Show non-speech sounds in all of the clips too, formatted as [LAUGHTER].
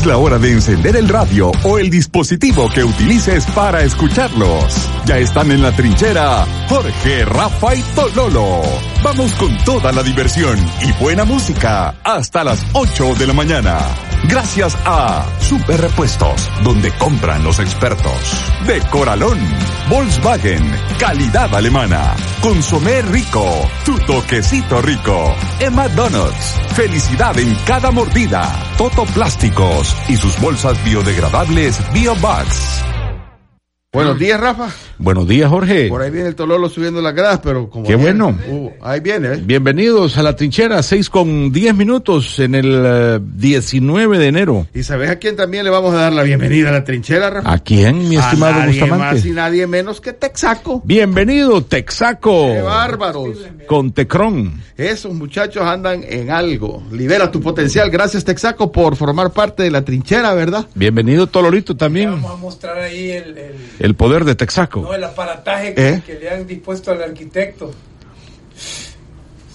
Es la hora de encender el radio o el dispositivo que utilices para escucharlos. Ya están en la trinchera Jorge, Rafa y Tololo. Vamos con toda la diversión y buena música hasta las 8 de la mañana. Gracias a Super Repuestos, donde compran los expertos. De Coralón, Volkswagen, calidad alemana. Consomé rico, tu toquecito rico. Emma Donuts, felicidad en cada mordida. Toto Plásticos y sus bolsas biodegradables BioBugs. Buenos días, Rafa. Buenos días, Jorge. Por ahí viene el Tololo subiendo las gradas, pero como... Qué ayer- bueno. Uh, ahí viene, ¿eh? Bienvenidos a la trinchera, 6 con 10 minutos en el eh, 19 de enero. ¿Y sabes a quién también le vamos a dar la bienvenida a la trinchera, Rafa? ¿A quién, mi A estimado nadie más y Bustamante? nadie menos que Texaco. Bienvenido, Texaco. ¡Qué bárbaros! Con Tecron. Esos muchachos andan en algo. Libera tu potencial. Gracias, Texaco, por formar parte de la trinchera, ¿verdad? Bienvenido, Tolorito, también. Vamos a mostrar ahí el, el, El poder de Texaco. no, el aparataje que, ¿Eh? que le han dispuesto al arquitecto.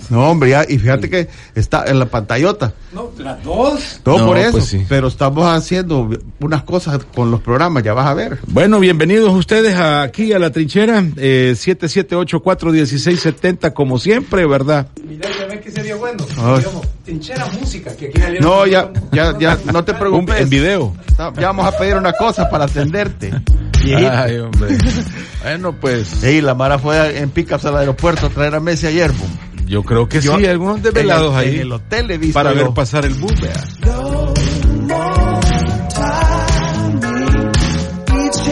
No, hombre, ya, y fíjate que está en la pantallota. No, las dos. Todo No, por eso. pues sí. Pero estamos haciendo unas cosas con los programas, ya vas a ver. Bueno, bienvenidos ustedes aquí a la trinchera, eh, 77841670, como siempre, ¿verdad? Mira, que sería bueno. Ay. Digamos, trinchera música, que aquí salieron- No, ya, ya, ya, no te preocupes. en video. No, Ya vamos a pedir una cosa para atenderte. Ay, hombre. bueno, pues Sí, la Mara fue en pickups al aeropuerto a traer a Messi ayer. boom. yo creo que Yo- sí, algunos desvelados en el, ahí En el hotel he visto para yo. ver pasar el bus, vea. Each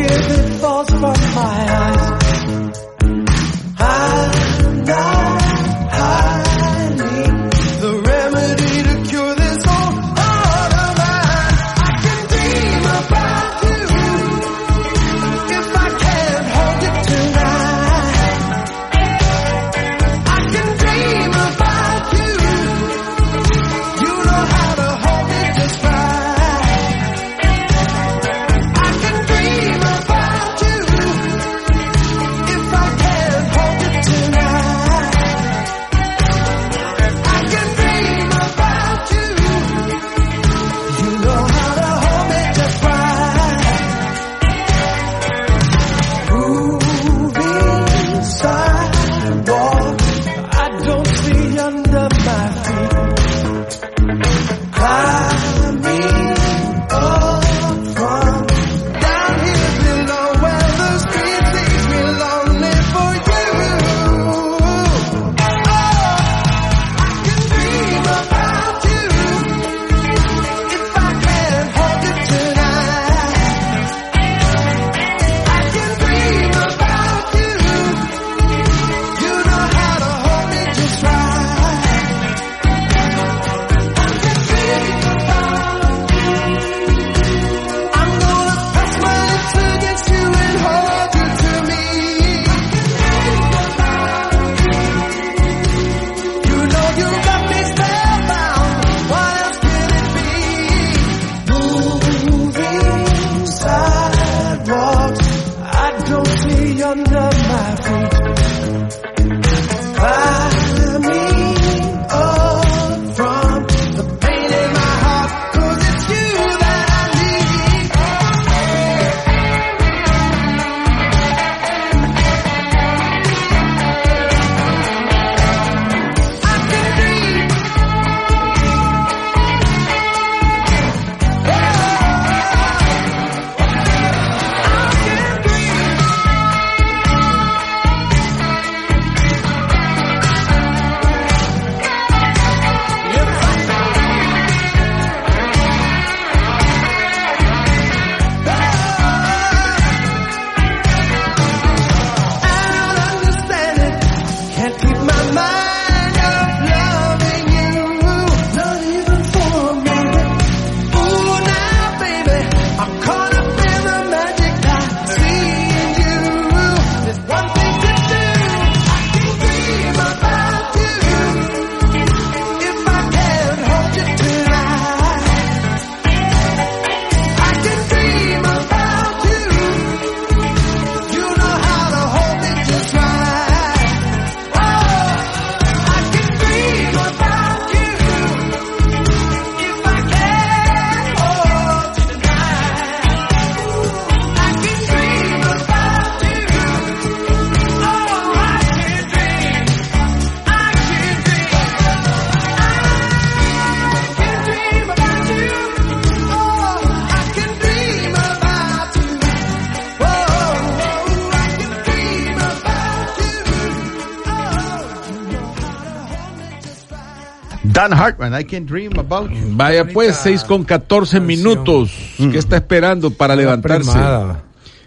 Dan Hartman, I can dream about you. Vaya pues, 6 con 14 canción. minutos. ¿Qué está esperando para levantarse? primada.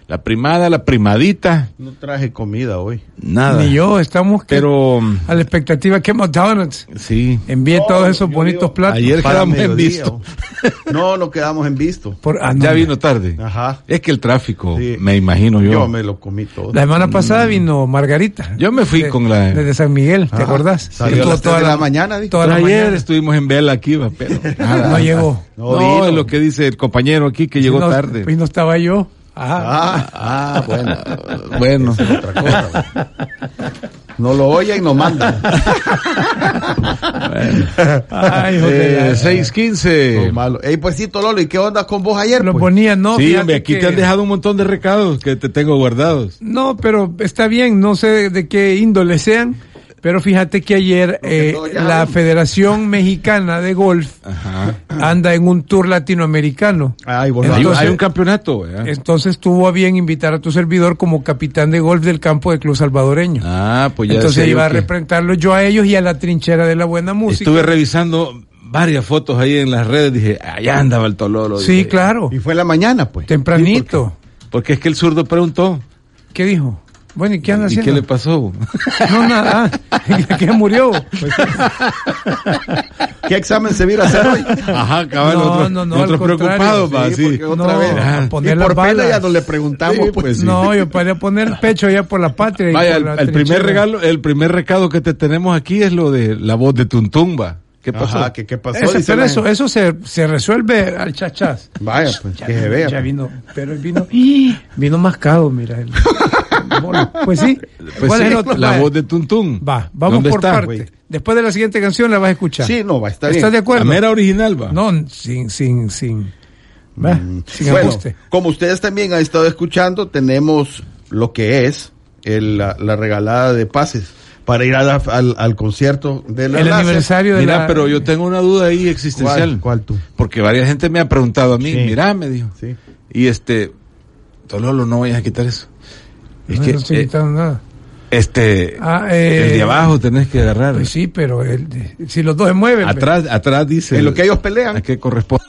La primada, la primadita, No traje comida hoy. nada. Ni yo, estamos que- Pero, a la expectativa que McDonald's sí. envíe todos esos bonitos platos. Ayer quedamos en visto. No, no quedamos en visto. Por- ah, no, Ya vino tarde. Ajá. Es que el tráfico, Sí. me imagino yo. Yo me lo comí todo. La semana pasada vino Margarita. Yo me fui De- con la- Desde San Miguel, ¿te Ajá. acordás? Salió a Estuvo las tres de la mañana. Toda la ayer mañana. estuvimos en vela aquí, pero [LAUGHS] nada. No llegó. No No, es lo que dice el compañero aquí que llegó no, tarde. Y no estaba yo. Ajá. Ah, ah, bueno. Bueno, Otra cosa. No lo oyen, no mandan. Ay, de la- eh, 6:15. No, malo. Ey, pues sí, Lolo, ¿y qué onda con vos ayer? Lo pues? ponía, no. sí, hombre, aquí que- te han dejado un montón de recados que te tengo guardados. No, pero está bien, no sé de qué índole sean, pero fíjate que ayer eh, la vimos. Federación Mexicana de Golf Ajá. anda en un tour latinoamericano. Ay, vos Hay, un- Entonces- hay un campeonato, ¿verdad? Entonces tuvo a bien invitar a tu servidor como capitán de golf del campo de Club Salvadoreño. Ah, pues ya Entonces iba a representarlo yo a ellos y a la trinchera de la buena música. Estuve revisando varias fotos ahí en las redes, dije, allá andaba el Tololo. Sí, dije. claro. Y fue en la mañana, pues. Tempranito. Porque es que el zurdo preguntó, ¿Qué dijo? Bueno, ¿y qué anda ¿y haciendo? qué le pasó? [LAUGHS] No, nada. Ah, [LAUGHS] ¿Qué murió? Pues, ¿Qué examen se viera a hacer hoy? Ajá, cabal, No, nosotros, no, no, contrario. preocupados, va, Sí, sí. otra No, vez. a Y poner por las pena ya no le preguntamos, Sí, pues. pues, sí. No, yo para poner pecho ya por la patria. y Vaya, por el, la el primer regalo, el primer recado que te tenemos aquí es lo de la voz de Tuntumba. ¿Qué pasó? Ajá, ¿qué, qué pasó? Pero eso, gente. eso se, se resuelve al chachás. Vaya, pues, Ya que vino, se vea. Ya vino, pero él vino, [GASPS] vino mascado, mira. [LAUGHS] pues sí. Pues ¿Cuál sí, es el otro? la Va, voz de Tuntum. Va, vamos ¿Dónde por está, parte. Después de la siguiente canción la vas a escuchar. Sí, no, va, está bien. ¿Estás de acuerdo? La mera original, va. No, sin, sin, sin, va, sin Mm. Bueno, ajuste. como ustedes también han estado escuchando, tenemos lo que es el- la, la regalada de pases para ir a la- al, al concierto de la El aniversario de Mira, la... pero yo tengo una duda ahí existencial. ¿Cuál, cuál tú? Porque varias gente me ha preguntado a mí, Sí. mira, me dijo. Sí. Y este, Tololo, no vayas a quitar eso. Es No, que, no estoy eh, quitando nada. este, Ah, eh, el de abajo tenés que agarrar. Pues sí, pero el si los dos se mueven. Atrás, atrás dice. En lo que ellos pelean. ¿A qué corresponde?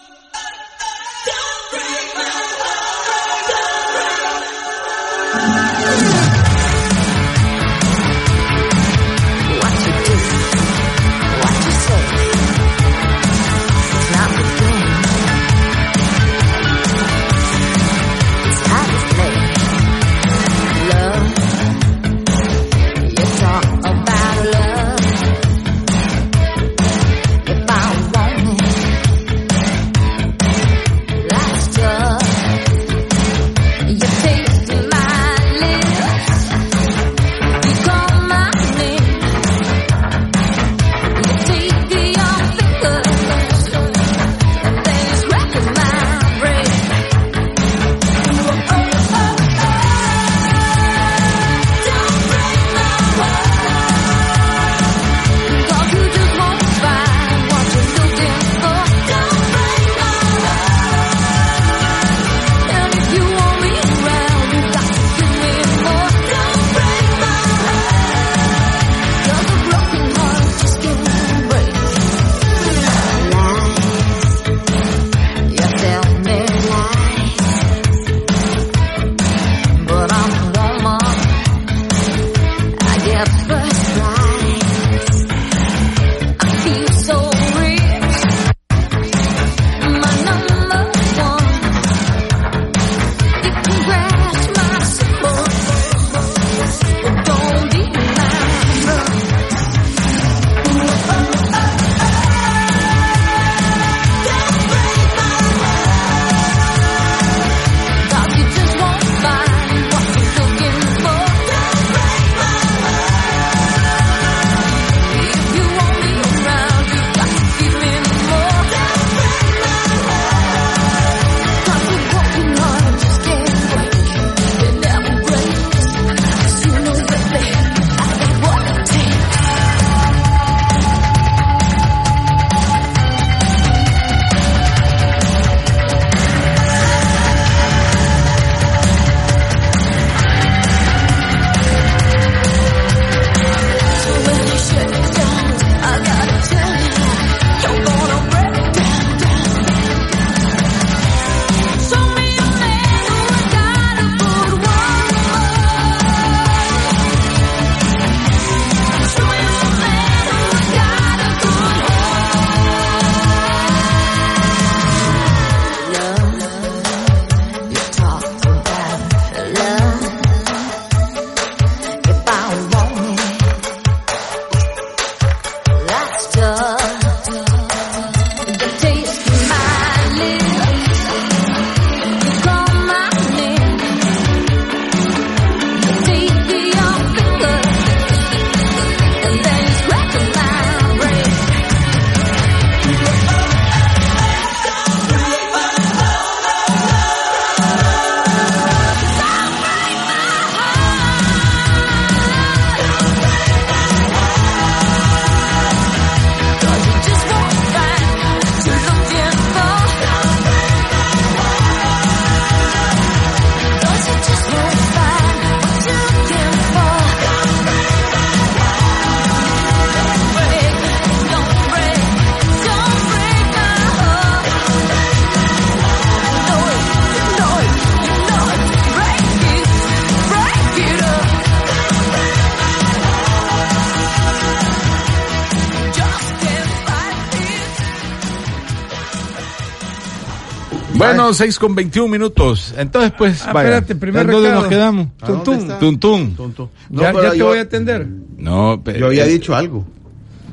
Bueno, 6 con 21 minutos. Entonces, pues, Ah, vaya. espérate, primer ¿En ¿Dónde nos quedamos? ¿A dónde Tuntún. Tuntún. No, ya pero ya te yo- voy a atender. No, pe- Yo había eh, dicho algo.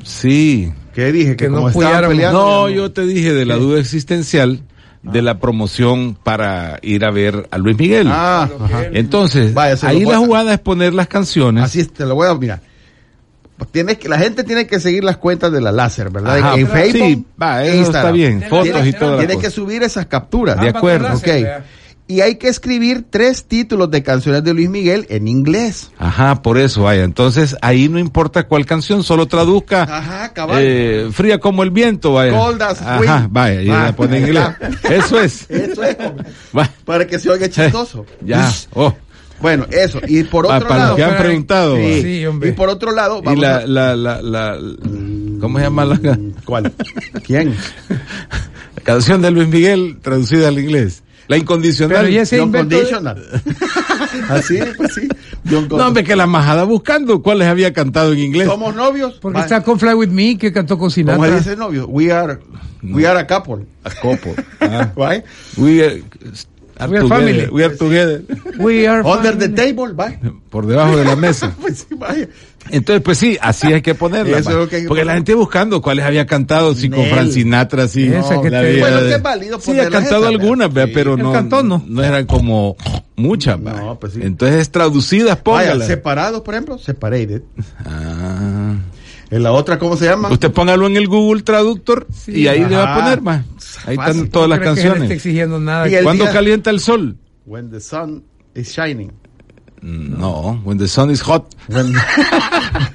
Sí. ¿Qué dije? Que, Que no peleando. No, yo te dije de la duda existencial de la promoción para ir a ver a Luis Miguel. Ah, ajá. Entonces, Vaya, ahí la a- jugada es poner las canciones. Así es, te lo voy a mirar. Pues Tienes que, la gente tiene que seguir las cuentas de la láser, ¿verdad? Ajá, en Facebook, sí, va, eso Instagram. está bien, fotos y toda la Tiene cosa. que subir esas capturas. De Ambas acuerdo, Ok. vea. Y hay que escribir tres títulos de canciones de Luis Miguel en inglés. Ajá, por eso, vaya. Entonces, ahí no importa cuál canción, solo traduzca. Ajá, cabal. eh, fría como el viento, vaya. Cold as Ajá, vaya, y la pone en inglés. Eso es. Eso es. Para que se oiga [LAUGHS] chistoso. Ya. Oh. Bueno, eso. Y por Pa- otro para lado. los que han preguntado. Sí. Sí, hombre. Y por otro lado, Y vamos la, a- la, la, la, ¿cómo se llama la, la ¿Cuál? ¿Quién? canción de Luis Miguel traducida al inglés? La incondicional. Pero ya. [LAUGHS] Así, pues sí. No, hombre, que la majada buscando cuáles había cantado en inglés. ¿Somos novios? Porque está con Fly With Me, que cantó con ¿Cómo Sinatra. dice novio? We are, we are a couple. A copo. [LAUGHS] Ah. Right? We are, are We are together. family. We are together. We are Under the table, bye. Por debajo de la [LAUGHS] mesa. Pues sí, vaya. Entonces, pues sí, así hay que ponerla. Eso ma. es lo que hay que Porque poner. la gente buscando cuáles había cantado, si con. Frank Sinatra, sí. Esa que la te- vida Bueno, de- que es válido Sí, ha cantado algunas, vea, pero Sí. no, Él cantó, ¿no? no eran como muchas. No, pues sí. Entonces, traducidas, Vaya, póngalas. separados, por ejemplo, separated. Ah. En la otra, ¿cómo se llama? Usted póngalo en el Google Traductor y ahí le va a poner más. Ahí Fácil. están todas las No creo que él esté canciones. exigiendo nada. ¿Cuándo día- calienta el sol? When the sun is shining. No, when the sun is hot. When- [LAUGHS]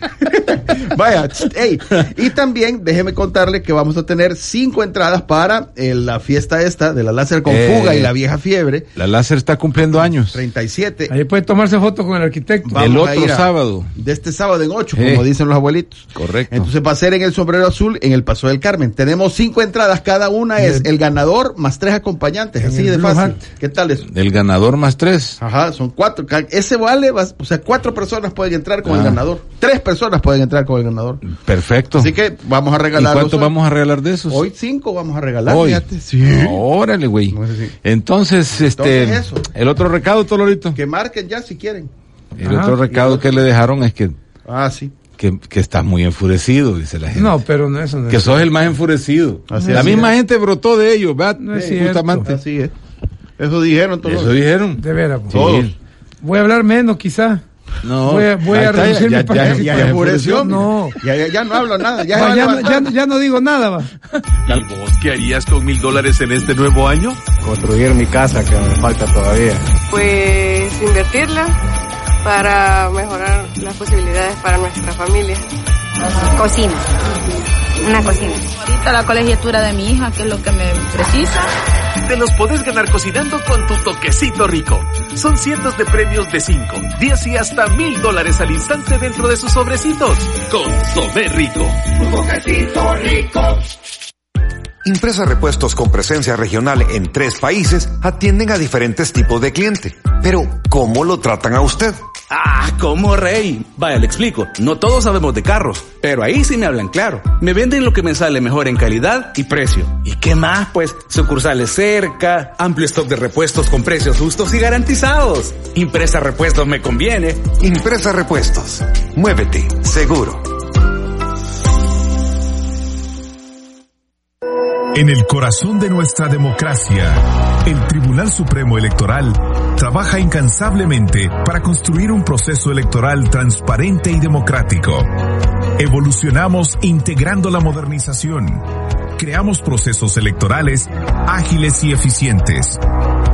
Vaya, ch- ey, y también déjeme contarle que vamos a tener cinco entradas para eh, la fiesta esta de la láser con Eh. fuga y la vieja fiebre, La láser está cumpliendo años. 37. Ahí puede tomarse foto con el arquitecto. Vamos El otro a- sábado. De este sábado en 8, Eh. como dicen los abuelitos. Correcto. Entonces va a ser en el sombrero azul, en el Paso del Carmen. Tenemos cinco entradas, cada una es el ganador más tres acompañantes, así de fácil. Hat. ¿Qué tal eso? El ganador más tres. Ajá, son cuatro. Ese vale, va- o sea, cuatro personas pueden entrar con Ah. el ganador. Tres personas pueden entrar con el ganador. Perfecto. Así que vamos a ¿Y regalar. cuánto vamos a regalar de esos? Hoy cinco vamos a regalar, Hoy. fíjate. Sí. Órale, güey. No sé si- Entonces, este, Entonces el otro recado, Tolorito. Que marquen ya si quieren. El Ajá. otro recado que le dejaron es que, Ah, sí. que, que estás muy enfurecido, dice la gente. No, pero no, eso no es. Que sos el más enfurecido. Así la es. misma gente brotó de ellos, ¿verdad? No es cierto. Justamente. Así es. Eso dijeron todos. Eso dijeron. De veras. pues. Todos. Sí. Voy a hablar menos, quizá. No. Voy a- voy a reducir ya, mi ya, ya, Ya ya enfureció. No. Ya, ya, ya no hablo nada. Ya, no, ya, levantar. ya no digo nada, va. ¿Y vos qué harías con mil dólares en este nuevo año? construir mi casa que me falta todavía. Pues invertirla para mejorar las posibilidades para nuestra familia. Cocina. Una cocina. Ahorita la colegiatura de mi hija, que es lo que me precisa. Te los podés ganar cocinando con tu toquecito rico. Son cientos de premios de 5, 10 y hasta mil dólares al instante dentro de sus sobrecitos. Con Sobe Rico. Tu toquecito rico. Impresa Repuestos con presencia regional en tres países atienden a diferentes tipos de cliente. Pero, ¿cómo lo tratan a usted? Ah, ¿cómo rey? Vaya, le explico. No todos sabemos de carros, pero ahí sí me hablan claro. Me venden lo que me sale mejor en calidad y precio. ¿Y qué más? Pues sucursales cerca, amplio stock de repuestos con precios justos y garantizados. Impresa Repuestos me conviene. Impresa Repuestos. Muévete, seguro. En el corazón de nuestra democracia, el Tribunal Supremo Electoral trabaja incansablemente para construir un proceso electoral transparente y democrático. Evolucionamos integrando la modernización. Creamos procesos electorales ágiles y eficientes.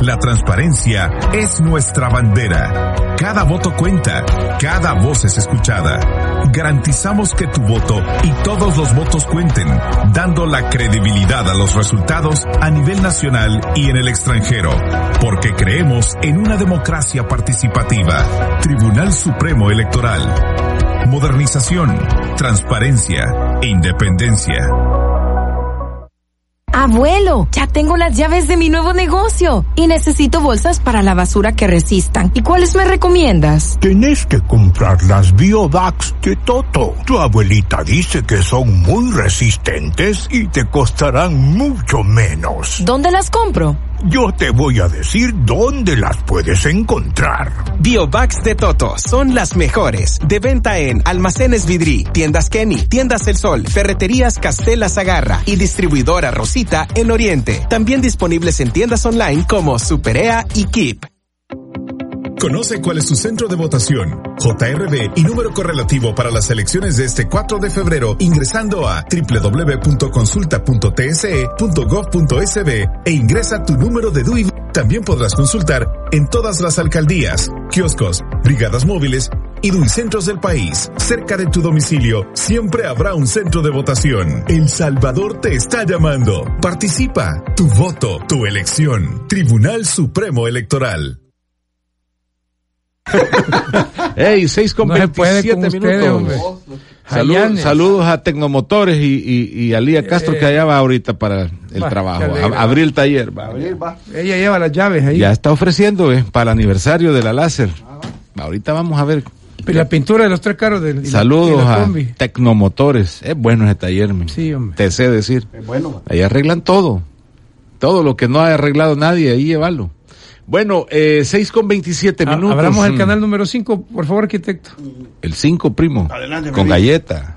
La transparencia es nuestra bandera. Cada voto cuenta, cada voz es escuchada. Garantizamos que tu voto y todos los votos cuenten, dando la credibilidad a los resultados a nivel nacional y en el extranjero, porque creemos en una democracia participativa. Tribunal Supremo Electoral. Modernización, transparencia e independencia. Abuelo, ya tengo las llaves de mi nuevo negocio y necesito bolsas para la basura que resistan. ¿Y cuáles me recomiendas? Tenés que comprar las Biobags de Toto. Tu abuelita dice que son muy resistentes y te costarán mucho menos. ¿Dónde las compro? Yo te voy a decir dónde las puedes encontrar. Biobags de Toto son las mejores. De venta en Almacenes Vidri, Tiendas Kenny, Tiendas El Sol, Ferreterías Castela Zagarra y distribuidora Rosita en Oriente. También disponibles en tiendas online como Superea y Keep. Conoce cuál es su centro de votación, JRB y número correlativo para las elecciones de este 4 de febrero ingresando a www.consulta.tse.gov.sb e ingresa tu número de DUI. También podrás consultar en todas las alcaldías, kioscos, brigadas móviles y duicentros del país. Cerca de tu domicilio siempre habrá un centro de votación. El Salvador te está llamando. Participa. Tu voto, tu elección. Tribunal Supremo Electoral. [LAUGHS] Ey, 6 con No se puede 27 con ustedes, minutos. hombre. Salud- saludos a Tecnomotores y, y, y a Lía Castro Eh, que allá va ahorita para el va, trabajo. A- abrir el taller. va. Ella lleva las llaves ahí. Ya está ofreciendo eh, para el aniversario de la láser. Ahorita vamos a ver. La pintura de los tres carros del. Saludos la a. Tecnomotores. Es bueno ese taller, men. Sí, hombre. Te sé decir. bueno. Ahí arreglan todo. Todo lo que no ha arreglado nadie, ahí llévalo. Bueno, eh, 6 con 27 Ah, minutos. Abramos el Mm. canal número 5, por favor, arquitecto. El 5, primo. Adelante, con galleta.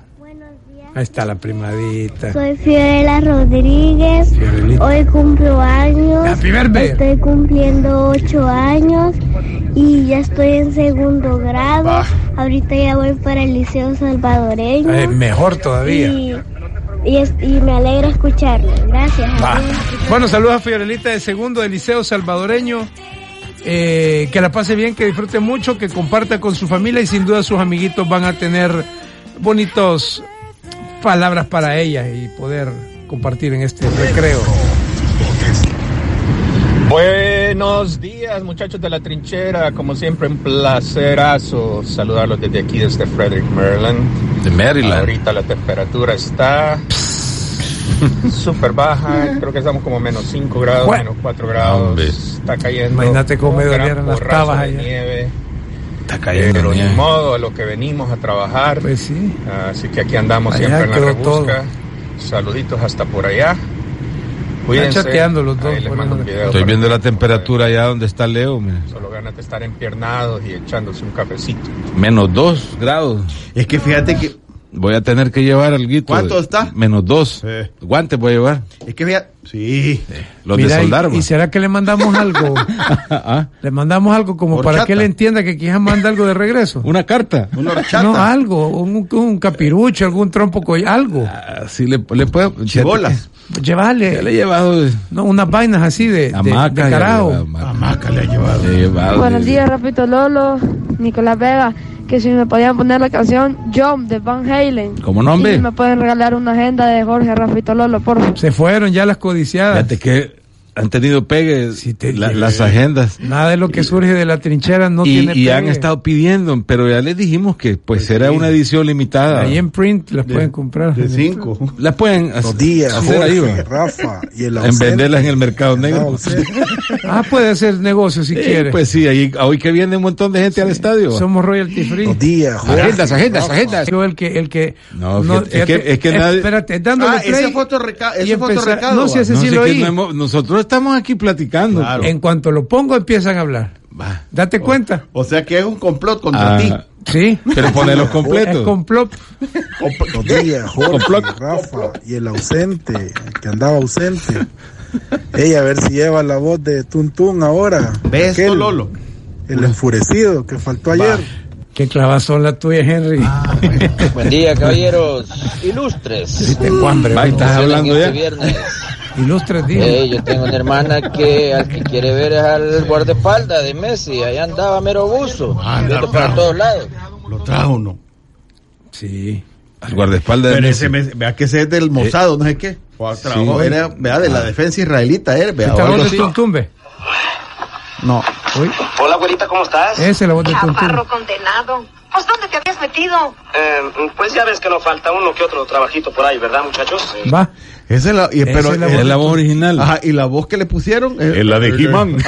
Ahí está la primadita. Soy Fiorella Rodríguez. Hoy cumplo años. Happy birthday. Estoy cumpliendo ocho años y ya estoy en segundo grado. Ahorita ya voy para el Liceo Salvadoreño. Eh, mejor todavía. Y, y, es- y me alegra escucharlo. Gracias. Bueno, saludos a Fiorelita de segundo del Liceo Salvadoreño. Eh, que la pase bien, que disfrute mucho, que comparta con su familia y sin duda sus amiguitos van a tener bonitos palabras para ella y poder compartir en este recreo. Buenos días, muchachos de la trinchera. Como siempre, un placerazo saludarlos desde aquí, desde Frederick, Maryland. De Maryland. Ahorita la temperatura está [LAUGHS] súper baja. Creo que estamos como menos 5 grados, Bueno. menos 4 grados. Hombre. Está cayendo. Imagínate cómo me dolieron las tabas de allá. nieve. Está cayendo Pero ni nieve. modo, a lo que venimos a trabajar. Pues sí. Así que aquí andamos Allá siempre en la rebusca. Saluditos hasta por allá. Cuídense. chateando los dos, Estoy viendo la temperatura allá donde está Leo. men. Solo ganas de estar empiernados y echándose un cafecito. Menos 2 grados. Es que fíjate que. Voy a tener que llevar algo. ¿Cuánto está? Menos 2. Guantes voy a llevar. Es que fíjate. Sí. Los Mira, de y- soldar. y, va. será que le mandamos algo? [LAUGHS] Ah, le mandamos algo como para Horchata. que él entienda que quizás manda algo de regreso. [LAUGHS] Una carta. Una horchata. No, algo, un, un capirucho, algún trompo, algo. Así le, le puedo. Chibolas. Llévale. Ya le he llevado. No, unas vainas así de, de, Hamaca. de ya carajo. le Hamaca ha llevado. Le he llevado. Buenos días, Rapito Lolo, Nicolás Vega. Que si me podían poner la canción Jump de Van Halen. ¿Cómo no, Y si me pueden regalar una agenda de Jorge Rapito Lolo, por favor. Se fueron ya las codiciadas. Fíjate que han tenido pegue la- las agendas. Nada de lo que surge de la trinchera no y, tiene y han estado pidiendo, pero ya les dijimos que pues será una edición limitada. Ahí en print las pueden comprar. De cinco. Las pueden Buenos días, hacer ahí, Jorge. Rafa y el en venderlas en el mercado negro. Ah, puede hacer negocio si Sí, quiere. Pues sí, ahí, hoy que viene un montón de gente al estadio. Somos royalty free. Buenos días, Jorge. Agendas, agendas, Rafa. agendas. Yo el que, el que. No, fíjate, es que- es que nadie- Espérate, dándole Ah, play. ese foto reca- ese foto recado, No, si ese sí si lo es que oí. no hemos- nosotros estamos aquí platicando. Claro. En cuanto lo pongo, empiezan a hablar. Va. Date cuenta. O sea que es un complot contra Ah, ti. Sí. Pero ponerlos Es completos. complot. Buenos días, [LAUGHS] Jorge, Complot. Rafa y el ausente, el que andaba ausente. Ella a ver si lleva la voz de Tuntún ahora. ¿Ves Aquel, Lolo? El enfurecido que faltó ayer. Qué clavazón la tuya, Henry. Buen día, caballeros ilustres. Tengo hambre. Va, estás hablando Este ya. viernes. Ilustres días. Eh, yo tengo una hermana que al que quiere ver es al guardaespaldas de Messi. Allá andaba mero buzo, Ah, para todos lados. Lo trajo uno. Sí. Al guardaespaldas de Pero Messi. ese, vea que ese es del Mossad, no sé qué. O trabajó, Sí. era, vea, de la defensa israelita, era, vea, de. Tuntumbe. No. Uy, Hola, güerita, ¿cómo estás? esa es la voz de Tuntumbe. Condenado. Pues ¿dónde te habías metido? pues ya ves que nos falta uno que otro trabajito por ahí, ¿verdad, muchachos? Va. Esa es la, y, pero, es la eh, voz original. Ajá, y la voz que le pusieron Es la de He-Man.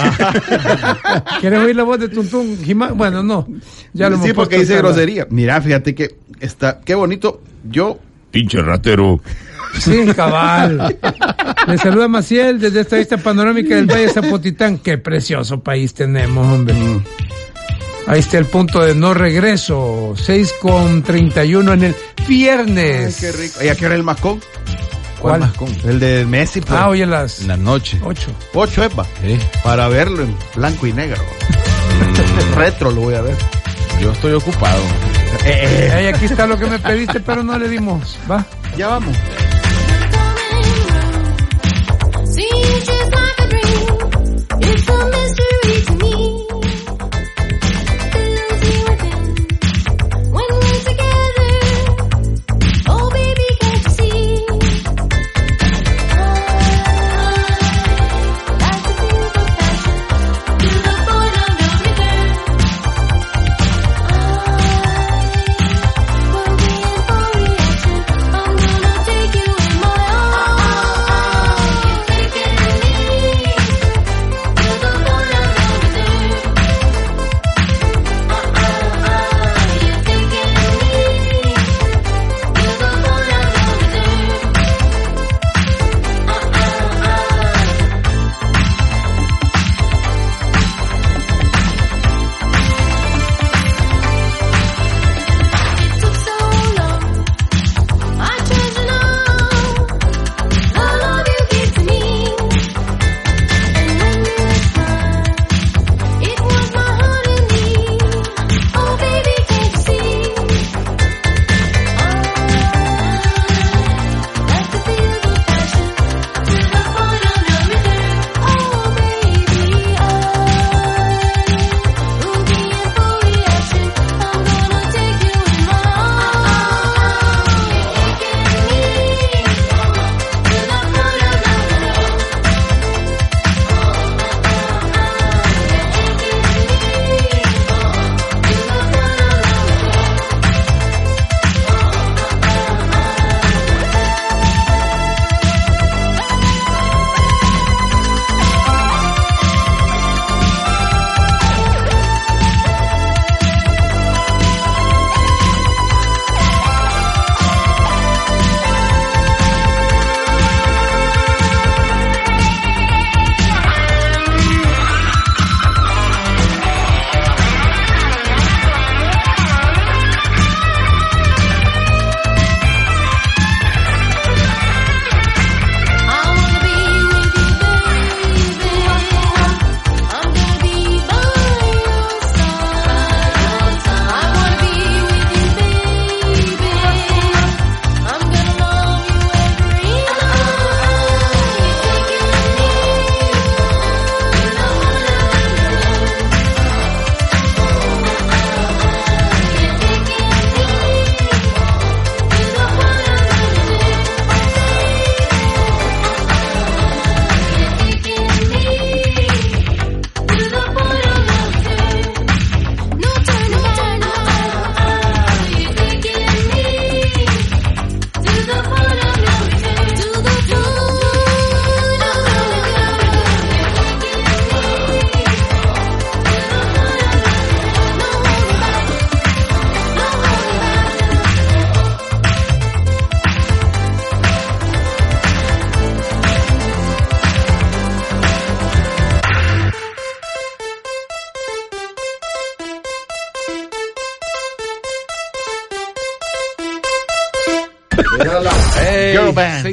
[LAUGHS] ¿Quieres oír la voz de Tuntum? Jimá? Bueno, no. Ya lo sí, porque dice grosería. Mira, fíjate que está, qué bonito. Yo, Pinche ratero. Sí, cabal. Le saluda Maciel desde esta vista panorámica del Valle de Zapotitán. Qué precioso país tenemos, hombre. Ahí está el punto de no regreso. 6 con 31 en el viernes. Qué rico. ¿Y a qué hora el mascón? ¿Cuál? mascón? El de Messi. pues. Ah, hoy en las En la noche. 8. Ocho va. Sí. Para verlo en blanco y negro. [LAUGHS] Retro lo voy a ver. Yo estoy ocupado. Ey, aquí está lo que me pediste, pero no le dimos. Va. Ya vamos.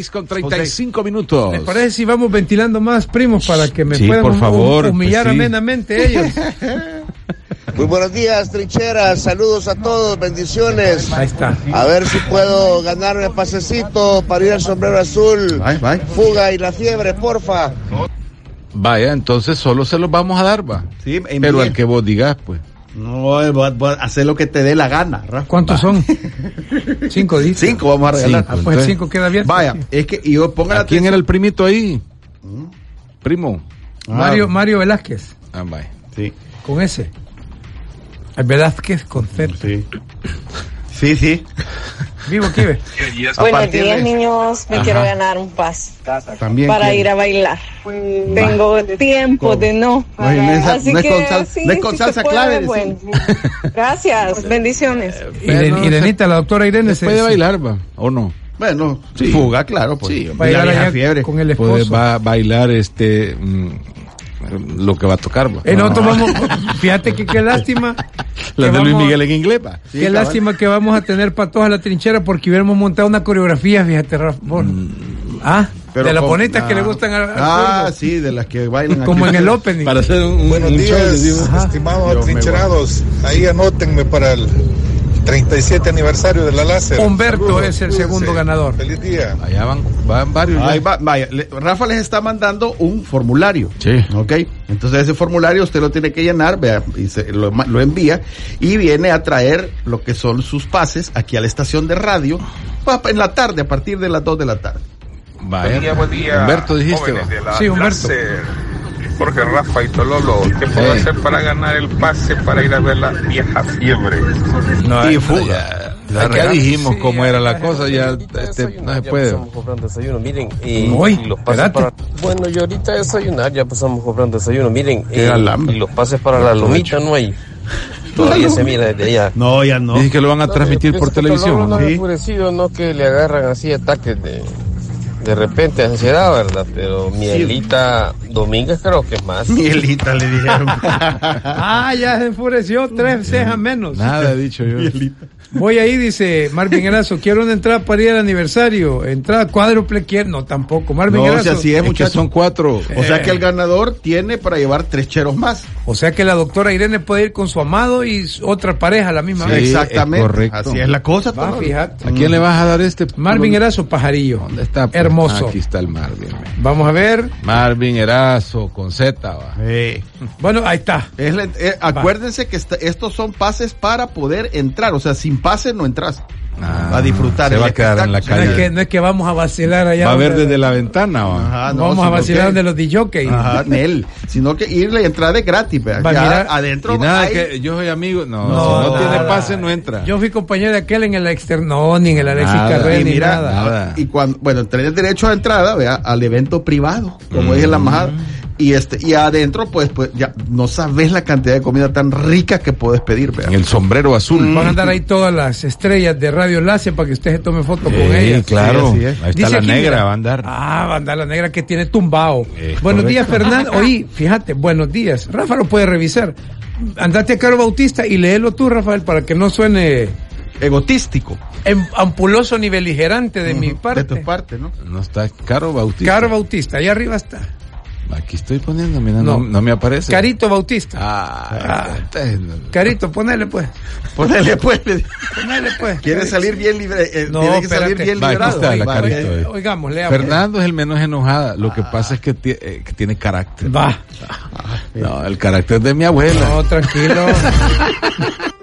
6 con 35 minutos. ¿Les parece si vamos ventilando más, primos, para que me Sí, puedan por favor, humillar pues sí. amenamente ellos? [LAUGHS] Muy buenos días, trincheras. Saludos a todos, bendiciones. Ahí está. A ver si puedo ganarme pasecito para ir al sombrero azul. Fuga y la fiebre, porfa. Vaya, entonces solo se los vamos a dar, va. Sí, Pero al que vos digas, pues. No, hacer lo que te dé la gana, Rafa. ¿Cuántos son? [LAUGHS] Cinco, dice. Cinco vamos a regalar. Ah, pues el cinco queda abierto. Vaya, es que y yo ponga ¿A quién era el primito ahí? Primo. Mario, Mario Velázquez, Ah, vaya. Sí. con ese. El Velázquez con Z. Sí. Sí, sí. Vivo. A Buenos días, de- niños. Me Ajá. quiero ganar un pas También. para quiere. ir a bailar. Tengo tiempo de no. Es- Así no es que con sal- sí, no es con salsa puede, clave, bueno. [LAUGHS] Gracias. Bendiciones. Irene- Irenita, la doctora Irene se, Puede bailar, va. ¿O no? Bueno, Sí. fuga, claro. Pues, Sí, la Bailar allá fiebre. con el Puede esposo. a bailar este mm, lo que va a tocar. va. Eh, nosotros vamos, [LAUGHS] fíjate que qué lástima. La que de Luis Miguel en inglés. Sí, qué cabal. lástima que vamos a tener para toda la trinchera porque hubiéramos montado una coreografía, fíjate, Rafa. vos. Ah, Pero de las con- bonitas que ah. le gustan al, al Ah, sí, de las que bailan Como aquí. en el opening. Para hacer un, Buenos un días, estimados atrincherados. Ahí anótenme para el 37 aniversario de la láser. Humberto Saludos, es el segundo ganador. Feliz día. Allá van, van varios. ya. Ahí va, vaya, le- Rafa les está mandando un formulario. Sí. Ok. Entonces ese formulario usted lo tiene que llenar, vea, y se- lo, envía y viene a traer lo que son sus pases aquí a la estación de radio en la tarde, a partir de las 2 de la tarde. Vaya. Buen día, buen día. Humberto dijiste. jóvenes va. de la Sí, Humberto. láser. Jorge Rafa y Tololo, ¿qué puedo hacer para ganar el pase para ir a ver la vieja fiebre? No, Y ya- fuga. Ya, ya dijimos cómo era la cosa, ya este, no se puede. comprando desayuno, miren. Y, Uy, y los pases para... Bueno, y ahorita desayunar, ya pasamos comprando desayuno, miren. Alambre. y los pases para la lomita no hay. Todavía se mira desde allá. No, ya no. Dicen que lo van a transmitir yo por televisión. ¿no? No Sí. no que le agarran así ataques de, de repente ansiedad, ¿verdad? Pero Mielita Domínguez creo que es más. Mielita le dijeron. [LAUGHS] Ah, ya se enfureció, tres cejas menos. Nada he dicho yo. Voy ahí, dice Marvin Erazo, quiero una entrada para ir al aniversario. Entrada cuádruple, quiero. No, tampoco. Marvin No, Erazo. si así es, muchachos. son cuatro. O sea Eh. que el ganador tiene para llevar tres cheros más. O sea que la doctora Irene puede ir con su amado y otra pareja a la misma Sí, vez. Exactamente. es correcto. Así es la cosa. Va, fíjate. ¿A quién le vas a dar este? Marvin Erazo, pajarillo. ¿Dónde está? pues? Hermoso. Aquí está el Marvin. Vamos a ver. Marvin Erazo con Z. va. Eh, Bueno, ahí está. es la- eh, acuérdense que esta- estos son pases para poder entrar. O sea, sin pase no entras. Ah, a disfrutar. Se va a quedar en la espectáculo. No es, calle. que, no es que vamos a vacilar allá. Va a ver desde la ventana. va. Ajá, no, vamos a vacilar que- donde los DJs. Ajá, Nel, sino que irle y entrar de gratis, Ya adentro Y nada hay- que yo soy amigo. No, No, si no nada. tiene pase, no entra. Yo fui compañero de aquel en el externo, ni en el Alexis Nada. Carrera, y ni mira, nada. nada. y cuando, bueno, tenés derecho a entrada, vea, al evento privado, como Mm. dije en la embajada, y este, y adentro, pues, pues, ya no sabes la cantidad de comida tan rica que puedes pedir, vea. En el sombrero azul. Van a andar ahí todas las estrellas de Radio Láser para que usted se tome foto con Sí, ellas. claro. Sí, es. Ahí está Dice la aquí, negra, mira. va a andar. Ah, va a andar la negra que tiene tumbao. Es buenos correcto. días, Fernando. [LAUGHS] Oí, fíjate, buenos días. Rafa lo puede revisar. Andate a Caro Bautista y léelo tú, Rafael, para que no suene Egotístico. em- ampuloso ni beligerante de mi parte. De tu parte, ¿no? No está Caro Bautista. Caro Bautista, allá arriba está. Aquí estoy poniendo, mira, no, No. no me aparece. Carito Bautista. Ah, Ah. Carito, ponele pues. Ponele, pues. le- [LAUGHS] Ponele pues. Quiere salir bien libre, eh, No, tiene que salir bien Va, aquí librado. está la eh, ahí. Oigamos, leamos. Fernando es el menos enojada. Lo que pasa es que, eh, que tiene carácter. Va. No, el carácter de mi abuela. No, tranquilo. [LAUGHS]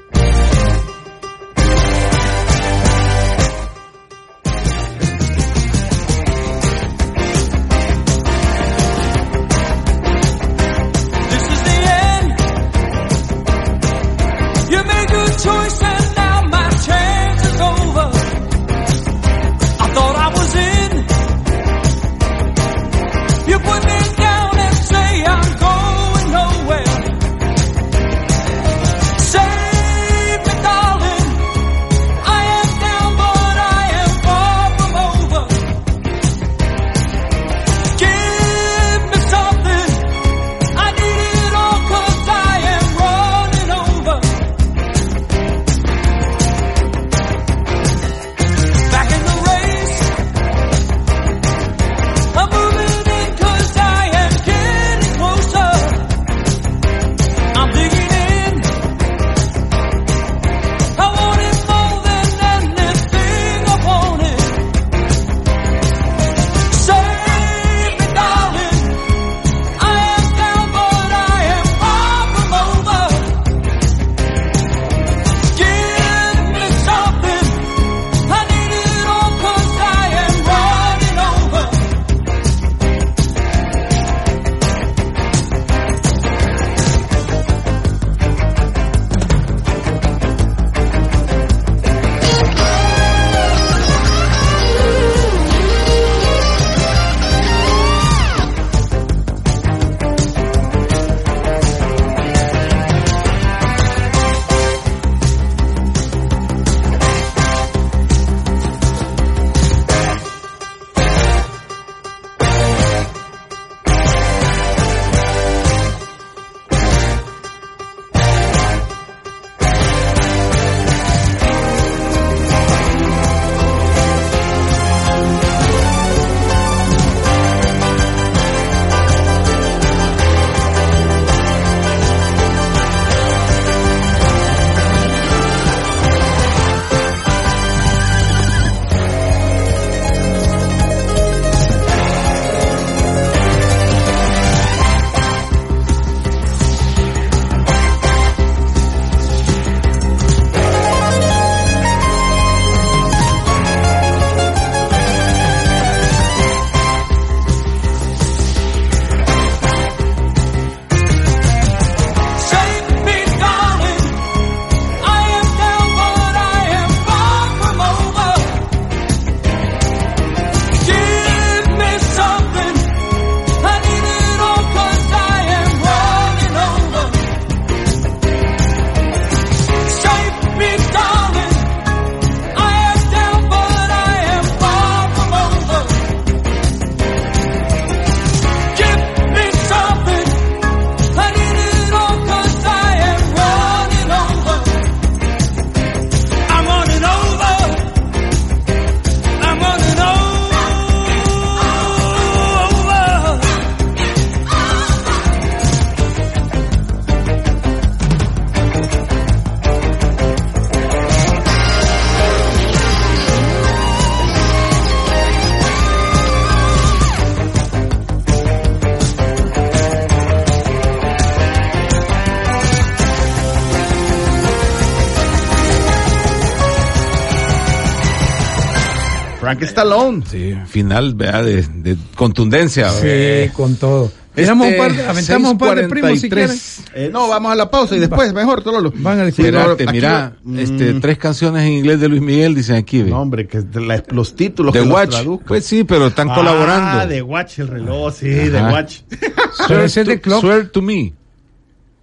Stallone. Sí, final, vea, de, de contundencia. Sí, vea. con todo. Este, un par de- aventamos un par de primos si 6:43. quieren. Eh, no, vamos a la pausa y después, mejor, Tololo. Van a Sí, disfrutar. no, Espérate, aquí- mira, Mm, este, tres canciones en inglés de Luis Miguel dicen aquí, ve. No, hombre, que de la- los títulos The que los Watch. traduzco. Pues sí, pero están Ah, colaborando. de Watch, el reloj, sí, de Ajá. Watch. [LAUGHS] Pero ese es de Clock. Swear to me.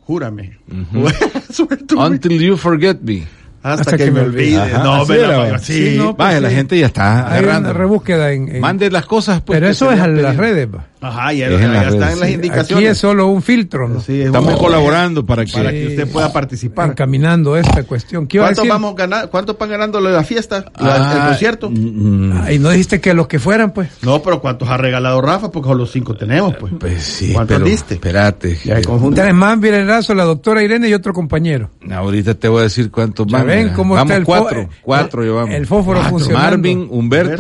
Júrame. Ujú. [LAUGHS] Swear to me. Until you forget me. Hasta, que, me olvide. Ajá, no, me la. Sí, Sí, no, pues Vaya, la gente ya está Hay agarrando. una rebúsqueda en. en- Mande las cosas, pues. pero eso es a las redes. va. Ajá, ya, Es ya están redes, en las indicaciones. Aquí es solo un filtro, ¿no? Sí, es Estamos un- colaborando para que. para que Sí. usted pueda participar. Encaminando esta cuestión. ¿Qué ¿Cuánto vamos ganando? ¿Cuánto van ganando la fiesta? La- Ah, el concierto. mm, Ay, no dijiste que los que fueran, pues. No, pero ¿cuántos ha regalado Rafa? Porque solo los cinco tenemos, pues. Pues sí, ¿Cuántos pero. diste? Espérate. Ya. Tres más, Virenrazo, la doctora Irene y otro compañero. Ahorita te voy a decir cuántos van. ven mira. cómo vamos está el cuatro. eh, cuatro el- llevamos. el fósforo Cuatro. funcionando. Marvin, Humberto,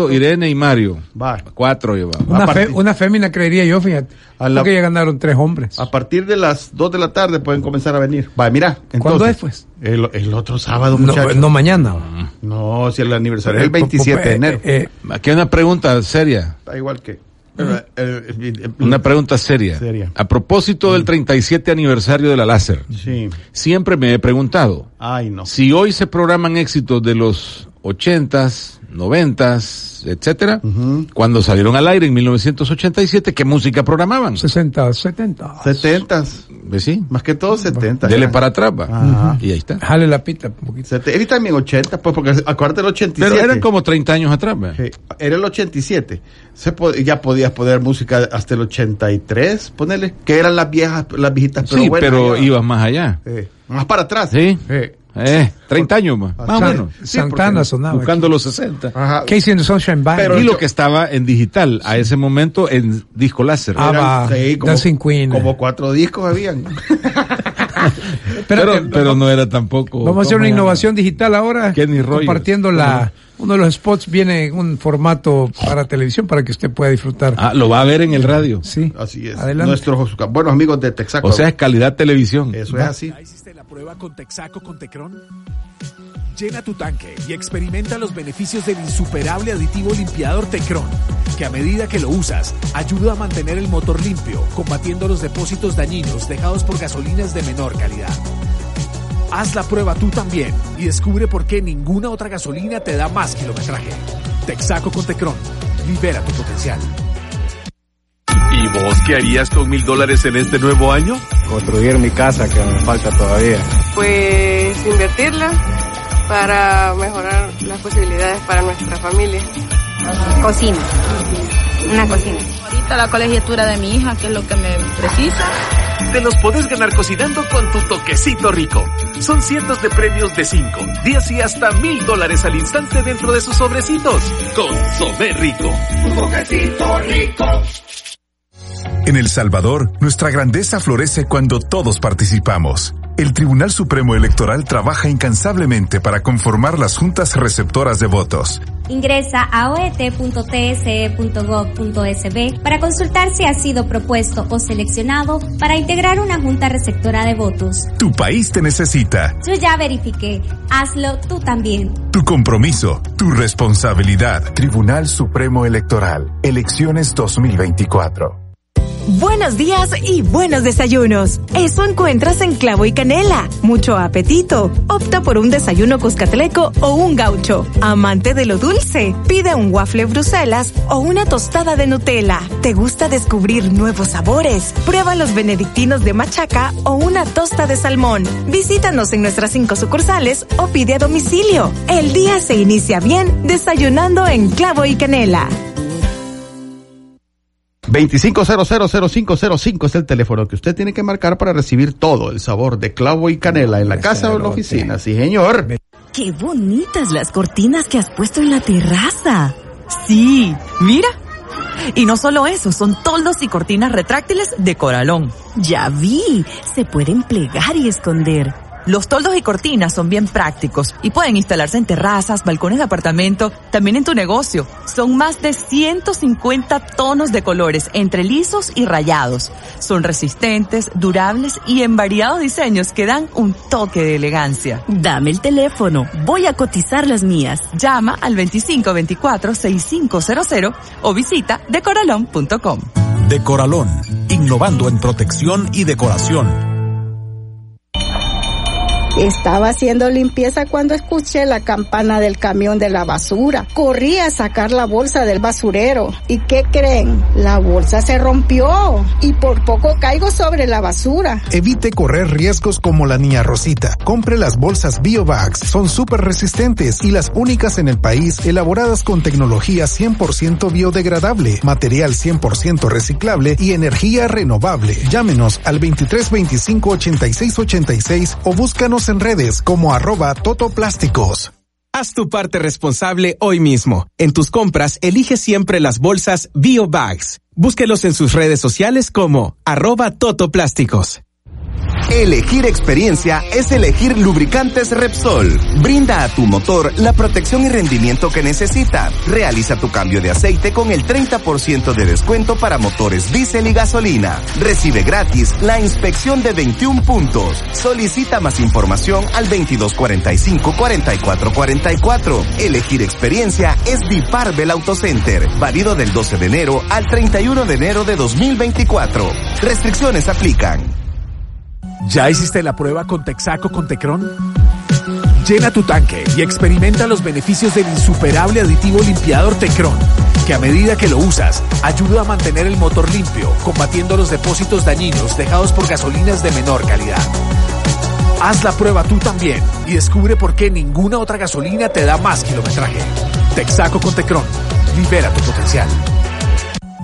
Humberto. Irene y Mario. Va. Cuatro llevamos. Una, fe- una fémina creería yo, fíjate. A la- Porque ya ganaron tres hombres. A partir de las 2 de la tarde pueden comenzar a venir. Va, mira. Entonces, ¿Cuándo es, pues? El, el otro sábado, No, muchachos. no mañana. No, si el aniversario es el 27 de enero. Eh, eh, Aquí hay una pregunta seria. Da igual que. eh, eh, eh, Una pregunta seria. Seria. A propósito del 37 aniversario de la láser, Sí. siempre me he preguntado Ay, no. si hoy se programan éxitos de los 80s, 90s, etcétera, Ujú. cuando salieron al aire en 1987, ¿qué música programaban? 60, 70. 70. ¿Ves sí? Más que todo 70. Dele ya. para atrás, va. Ajá. Y ahí está. Jale la pita un poquito. Sete- Y también 80, pues porque acuérdate del 87. Pero eran como 30 años atrás, ¿va? Sí, Era el 87. Se po- ya podías poner música hasta el 83, ponele. Que eran las viejas, las viejitas, pero sí, buenas, pero ibas más allá. Sí. Más para atrás. Sí. Sí. Eh, 30 años más. Más o menos. sí, Santana sonaba. Buscando los 60. Ajá. Casey and the Sunshine Band. Pero y yo- lo que estaba en digital a ese momento en disco láser. Ah, sí, como, Dancing Queen. como cuatro discos habían. [LAUGHS] pero, Espérate, pero no era tampoco. Vamos a hacer ¿cómo una innovación digital ahora. Kenny Rogers. Compartiendo la. Uno de los spots viene en un formato para televisión para que usted pueda disfrutar. Ah, lo va a ver en el radio. Sí. Así es. Adelante. Nuestros buenos amigos de Texaco. O sea, es calidad televisión. eso es así. ¿Ya hiciste la prueba con Texaco con Tecron? Llena tu tanque y experimenta los beneficios del insuperable aditivo limpiador Tecron, que a medida que lo usas, ayuda a mantener el motor limpio, combatiendo los depósitos dañinos dejados por gasolinas de menor calidad. Haz la prueba tú también y descubre por qué ninguna otra gasolina te da más kilometraje. Texaco con Tecron. Libera tu potencial. ¿Y vos qué harías con mil dólares en este nuevo año? Construir mi casa que me falta todavía. Pues invertirla para mejorar las posibilidades para nuestra familia. Cocina. Una cocina. Ahorita la colegiatura de mi hija, que es lo que me precisa. Te los podés ganar cocinando con tu toquecito rico. Son cientos de premios de 5, 10 y hasta mil dólares al instante dentro de sus sobrecitos. Consomé rico. Un toquecito rico. En El Salvador, nuestra grandeza florece cuando todos participamos. El Tribunal Supremo Electoral trabaja incansablemente para conformar las juntas receptoras de votos. Ingresa a oet.tse.gov.sb para consultar si ha sido propuesto o seleccionado para integrar una junta receptora de votos. Tu país te necesita. Yo ya verifiqué. Hazlo tú también. Tu compromiso, tu responsabilidad. Tribunal Supremo Electoral. Elecciones 2024. Buenos días y buenos desayunos. Eso encuentras en Clavo y Canela. Mucho apetito. Opta por un desayuno cuscatleco o un gaucho. Amante de lo dulce. Pide un waffle Bruselas o una tostada de Nutella. ¿Te gusta descubrir nuevos sabores? Prueba los benedictinos de machaca o una tosta de salmón. Visítanos en nuestras cinco sucursales o pide a domicilio. El día se inicia bien desayunando en Clavo y Canela. 25000505 es el teléfono que usted tiene que marcar para recibir todo el sabor de clavo y canela en la casa o en la oficina. Sí, señor. Qué bonitas las cortinas que has puesto en la terraza. Sí, mira. Y no solo eso, son toldos y cortinas retráctiles de coralón. Ya vi, se pueden plegar y esconder. Los toldos y cortinas son bien prácticos y pueden instalarse en terrazas, balcones de apartamento, también en tu negocio. Son más de 150 tonos de colores entre lisos y rayados. Son resistentes, durables y en variados diseños que dan un toque de elegancia. Dame el teléfono, voy a cotizar las mías. Llama al 2524-6500 o visita decoralón.com. Decoralón, innovando en protección y decoración. Estaba haciendo limpieza cuando escuché la campana del camión de la basura. Corrí a sacar la bolsa del basurero. ¿Y qué creen? La bolsa se rompió y por poco caigo sobre la basura. Evite correr riesgos como la niña Rosita. Compre las bolsas BioBags. Son súper resistentes y las únicas en el país elaboradas con tecnología 100% biodegradable, material 100% reciclable y energía renovable. Llámenos al 2325 86 86 o búscanos en redes como arroba totoplásticos. Haz tu parte responsable hoy mismo. En tus compras, elige siempre las bolsas BioBags. Búsquelos en sus redes sociales como arroba totoplásticos. Elegir experiencia es elegir lubricantes Repsol. Brinda a tu motor la protección y rendimiento que necesita. Realiza tu cambio de aceite con el 30% de descuento para motores diésel y gasolina. Recibe gratis la inspección de 21 puntos. Solicita más información al 2245-4444. Elegir experiencia es Diparbel Auto Center. Válido del 12 de enero al 31 de enero de 2024. Restricciones aplican. ¿Ya hiciste la prueba con Texaco con Tecron? Llena tu tanque y experimenta los beneficios del insuperable aditivo limpiador Tecron, que a medida que lo usas, ayuda a mantener el motor limpio, combatiendo los depósitos dañinos dejados por gasolinas de menor calidad. Haz la prueba tú también y descubre por qué ninguna otra gasolina te da más kilometraje. Texaco con Tecron. Libera tu potencial.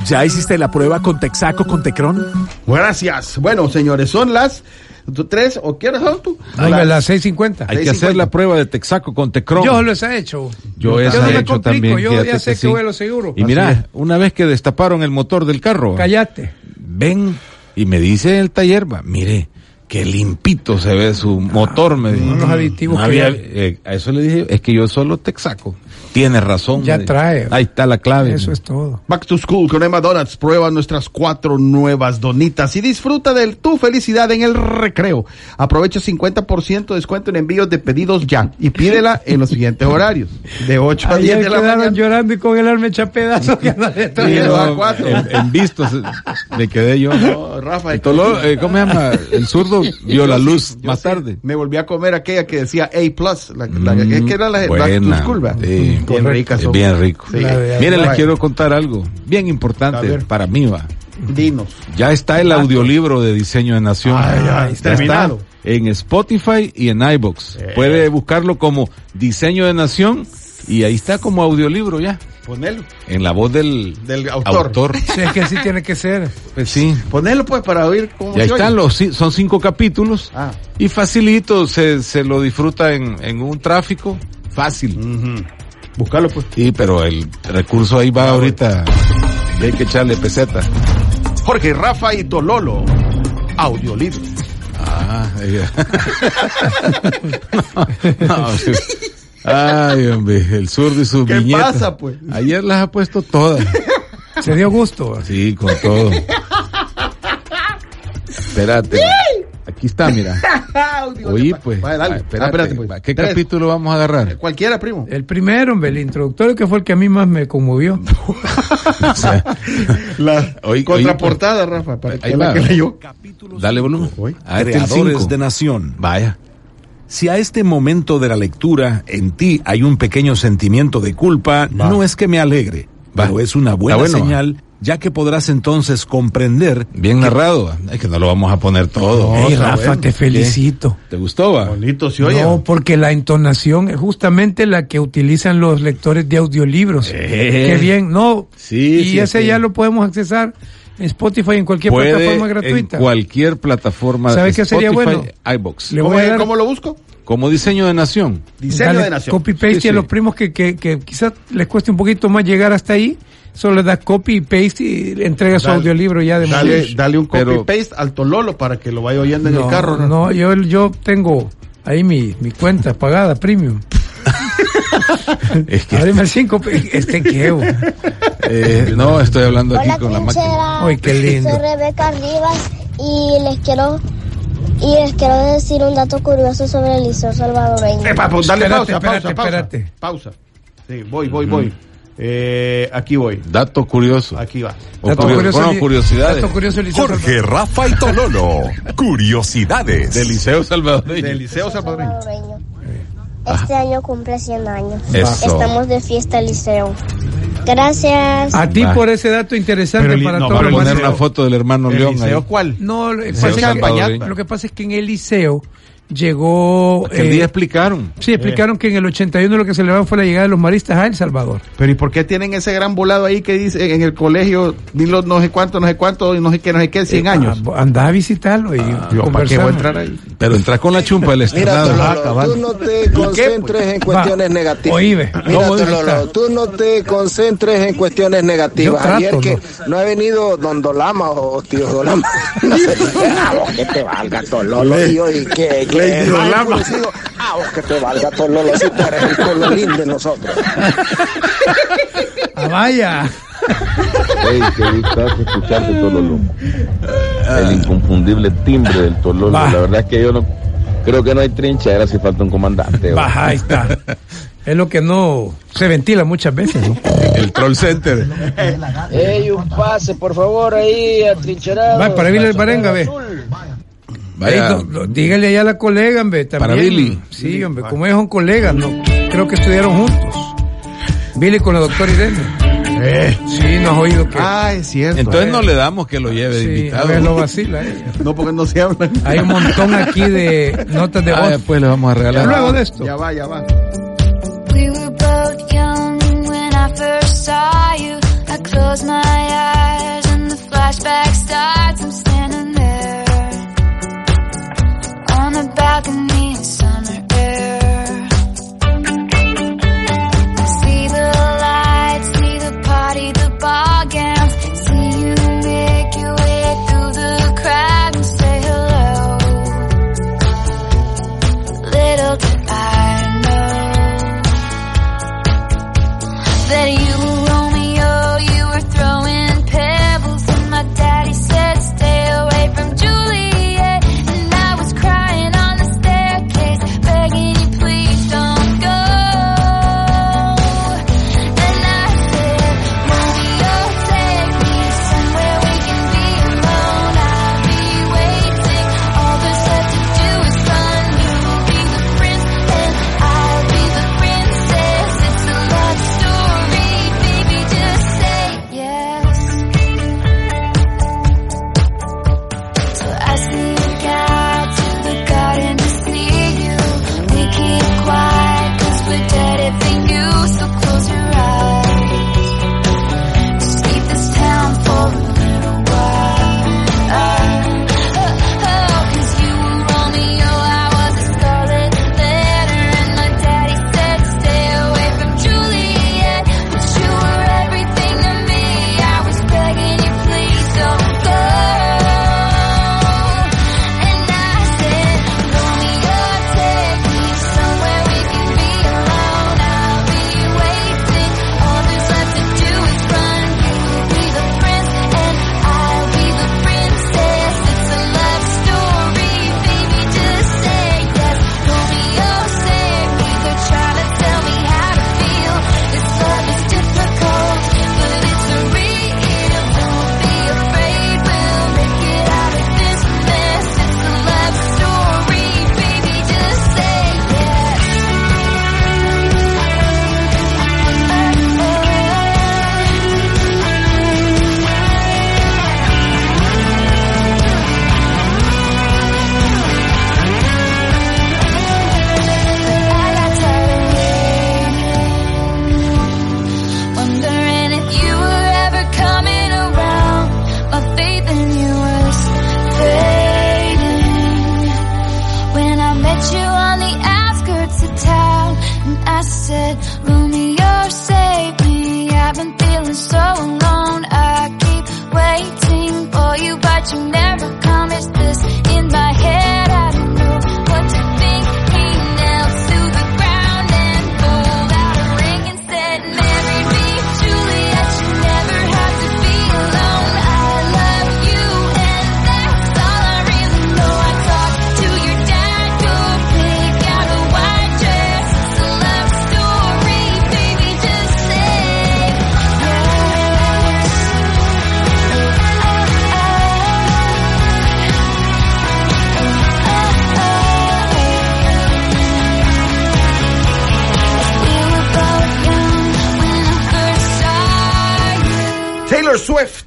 ¿Ya hiciste la prueba con Texaco con Tecron? Gracias. Bueno, señores, son las tres o qué hora son tú? Ay, a las 6.50. Hay que hacer la prueba de Texaco con Tecron. Yo los he hecho. Yo, Yo esa no he hecho complico, también. yo ya sé que sí. vuelo seguro. Y Así mira, es. una vez que destaparon el motor del carro, Cállate. ven y me dice el taller, va, mire, qué limpito se ve su motor, me dijo. los aditivos No que había- eh, a eso le dije, es que yo solo Texaco. Tienes razón. Ya trae. Ahí está la clave. Eso es todo. Back to School con Emma Donuts. Prueba nuestras cuatro nuevas donitas y disfruta de tu felicidad en el recreo. Aprovecha 50% de descuento en envíos de pedidos ya y pídela en los siguientes [LAUGHS] horarios. De 8 a 10 Ayer de la quedaron mañana. llorando y con el alma hecha pedazos. [LAUGHS] que no a no, cuatro. en, en vistos eh, me quedé yo. No, Rafa, El tolo- eh, ¿Cómo se llama? El zurdo [LAUGHS] vio la luz Yo más sí, tarde. Me volví a comer aquella que decía A+, plus, la, la- Mm, es que era la Back to buena. School, ¿va? Sí. bien rica. Es son. bien rico. Sí. Miren, les Vaya. quiero contar algo bien importante para mí, va. Dinos. Ya está el audiolibro de Diseño de Nación. Ay, ay, ya está terminado. en Spotify y en iBox. Puede buscarlo como Diseño de Nación y ahí está como audiolibro ya. Ponelo. En la voz del, Del autor. Sí, es que así tiene que ser. Pues sí. Ponelo pues para oír cómo Y ahí se están oye. los, son cinco capítulos. Ah. Y facilito, se, se lo disfruta en, en un tráfico. Fácil. Ujú. Búscalo pues. Sí, pero el recurso ahí va ahorita. Y hay que echarle peseta. Jorge Rafa y Tololo. Audiolibro. Ah, ella. [LAUGHS] no, no, sí. Ay, hombre, el zurdo y sus ¿Qué viñetas. pasa, pues? Ayer las ha puesto todas. Se dio gusto. Sí, con todo. Espérate. Aquí está, mira. [LAUGHS] Oye, pues. Vale, dale. ah, espérate, Ah, espérate, pues. ¿Qué Tres. capítulo vamos a agarrar? Cualquiera, primo. El primero, hombre, el introductorio que fue el que a mí más me conmovió. [LAUGHS] O sea, [LAUGHS] La Oye, contraportada, Rafa, para ahí que la va. que leyó. Dale volumen. Es el Creadores de Nación. Vaya. Si a este momento de la lectura en ti hay un pequeño sentimiento de culpa, no es que me alegre, Va. pero es una buena bueno, señal, ya que podrás entonces comprender Bien narrado. Es que no lo vamos a poner todo. Rafa, bueno. te felicito. ¿Te gustó, va? Bonito se oye. No, porque la entonación es justamente la que utilizan los lectores de audiolibros. Eh. Qué bien, no. Sí, y sí, ese sí. ya lo podemos accesar Spotify en cualquier Puede plataforma gratuita. en cualquier plataforma. ¿Sabe qué sería bueno? iBox. Le ¿Cómo, dar lo busco? Como diseño de nación. Diseño Dale de Nación. Copy paste Sí, y a los primos que, que, que quizás les cueste un poquito más llegar hasta ahí, solo les da copy y paste y le entrega su audiolibro ya de Dale, dale un copy Pero- paste al Tololo para que lo vaya oyendo en el carro. ¿no? no, yo, yo tengo ahí mi, mi cuenta pagada, premium. [LAUGHS] Es que, Abrime el 5, este que bo. eh, no, estoy hablando aquí Hola, con la máquina. Ay, qué lindo. Soy Rebeca Rivas y les quiero y les quiero decir un dato curioso sobre el liceo salvadoreño. Eh, pa- pa- dale Espérate, pausa, espérate, pausa, espérate. pausa. Sí, voy, voy, voy. Eh, aquí voy. Dato curioso. Aquí va. Dato curio- curioso, bueno, curiosidades. dato curioso, Liceo Jorge, Rafa y Tololo. [LAUGHS] Curiosidades. Del Liceo Salvadoreño. Del Liceo Salvadoreño. Salvadoreño. Este año cumple 100 años. Eso. Estamos de fiesta el liceo. Gracias. A ti Va. por ese dato interesante Pero para no, todos Vamos los a poner una foto del hermano ¿El León liceo ahí. cuál? No, lo que Liceo pasa es que- salvadoreño. lo que pasa es que en el liceo llegó... Aquel eh, día explicaron. sí, explicaron que en el 81 lo que celebraron fue la llegada de los maristas a El Salvador. Pero ¿y por qué tienen ese gran volado ahí que dice en el colegio, ni los no sé cuánto, no sé cuánto, y no sé qué, no sé qué, 100 años? Ah, Andá a visitarlo y Yo, ¿para qué voy a entrar ahí? Pero entras con la chumpa del Mira. Tololo, Ah, cabal. tú no te concentres en cuestiones Va, negativas. oíme, Mira, ¿cómo dice Tololo, tú no te concentres en cuestiones negativas. Yo trato, Ayer que no. ha venido Don Dolama o Tío Dolama. [LAUGHS] No sé, ah, vos que te valga Tololo. Y yo, y que, que Lady más Dolama. enfurecido, Ah, vos que te valga Tololo. Si tú eres el Tololín de nosotros. Ah, vaya. Ey, qué gustazo escucharte, Tololo. El inconfundible timbre del Tololo. La verdad es que yo no creo que no hay trinchera si falta un comandante. Baja, ahí está. Es lo que no se ventila muchas veces, ¿no? El Troll Center. Ey, un pase, por favor, ahí, atrincherado. Va, para Billy el Barenga, ve. Vaya. Dígale allá a la colega, hombre, también. Para Billy. Sí, hombre, como ellos son colegas, no, creo que estudiaron juntos. Billy con la doctora Irene. Eh. Sí, no has oído que... Ah, es cierto. Entonces no le damos que lo lleve de sí, a invitado. ver, lo vacila ella. No, porque no se hablan. Hay un montón aquí de notas de Ah, voz. después le vamos a regalar. Luego de esto. Ya va, ya va. We were both young when I first saw you. I close my eyes and the flashback starts. I'm doesn't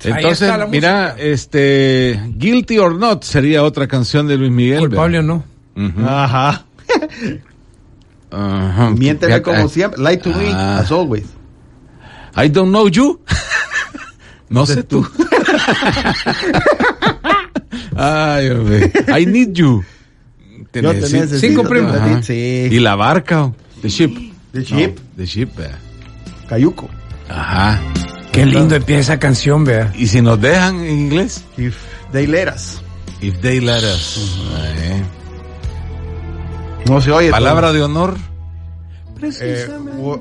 Entonces, mira, este, Guilty or Not sería otra canción de Luis Miguel. Culpable o no. Ajá. [LAUGHS] Ajá. Miénteme Fíjate, como siempre. Lie to me, ah. as always. I don't know you. [LAUGHS] no sé tú. [LAUGHS] Ay, hombre. I need you. Te Yo te necesito, Cinco te primos. necesito. Sí. Y la barca, the ship. The ship. No, the ship. Cayuco. Ajá. Qué lindo empieza esa canción, vea. ¿Y si nos dejan en inglés? If they let us. If they let us. Ay. No se oye. Palabra de honor. Eh, wo-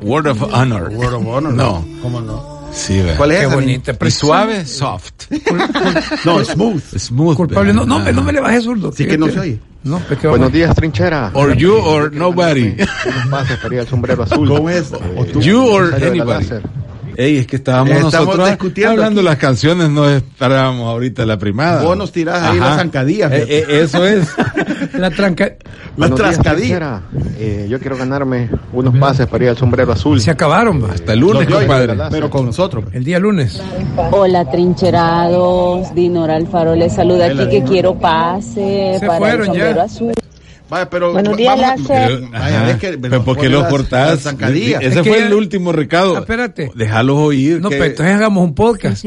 Word of honor. Word of honor. No. ¿Cómo no? Sí, vea. ¿Cuál es Qué esa, bonita. Y suave, soft. No, smooth. Smooth. Culpable. vea. No, no, no me le bajes zurdo. Sí que no se oye. No, Buenos días, trinchera. Or you or nobody. Sombrero azul. ¿Cómo es? O tú. You or anybody. Ey, es que estábamos Estamos nosotros discutiendo hablando aquí. las canciones, no esperábamos ahorita la primada. Vos nos tirás ahí Ajá. las zancadillas. Eh, eh, eso es. [LAUGHS] La tranca. Trascadillas. trinchera. Eh, yo quiero ganarme unos pases para ir al sombrero azul. Se acabaron. Hasta el lunes, compadre. Pero con nosotros. El día lunes. Hola trincherados, Dinora Alfaro les saluda aquí que quiero pase Se para fueron el sombrero ya. azul. Vaya, pero. Buenos días, vamos- Láser. Vaya, es que- pero ¿por qué los cortás? Ese Es que fue ya- el último recado. Ah, espérate. Déjalos oír. No, que- pero entonces hagamos un podcast.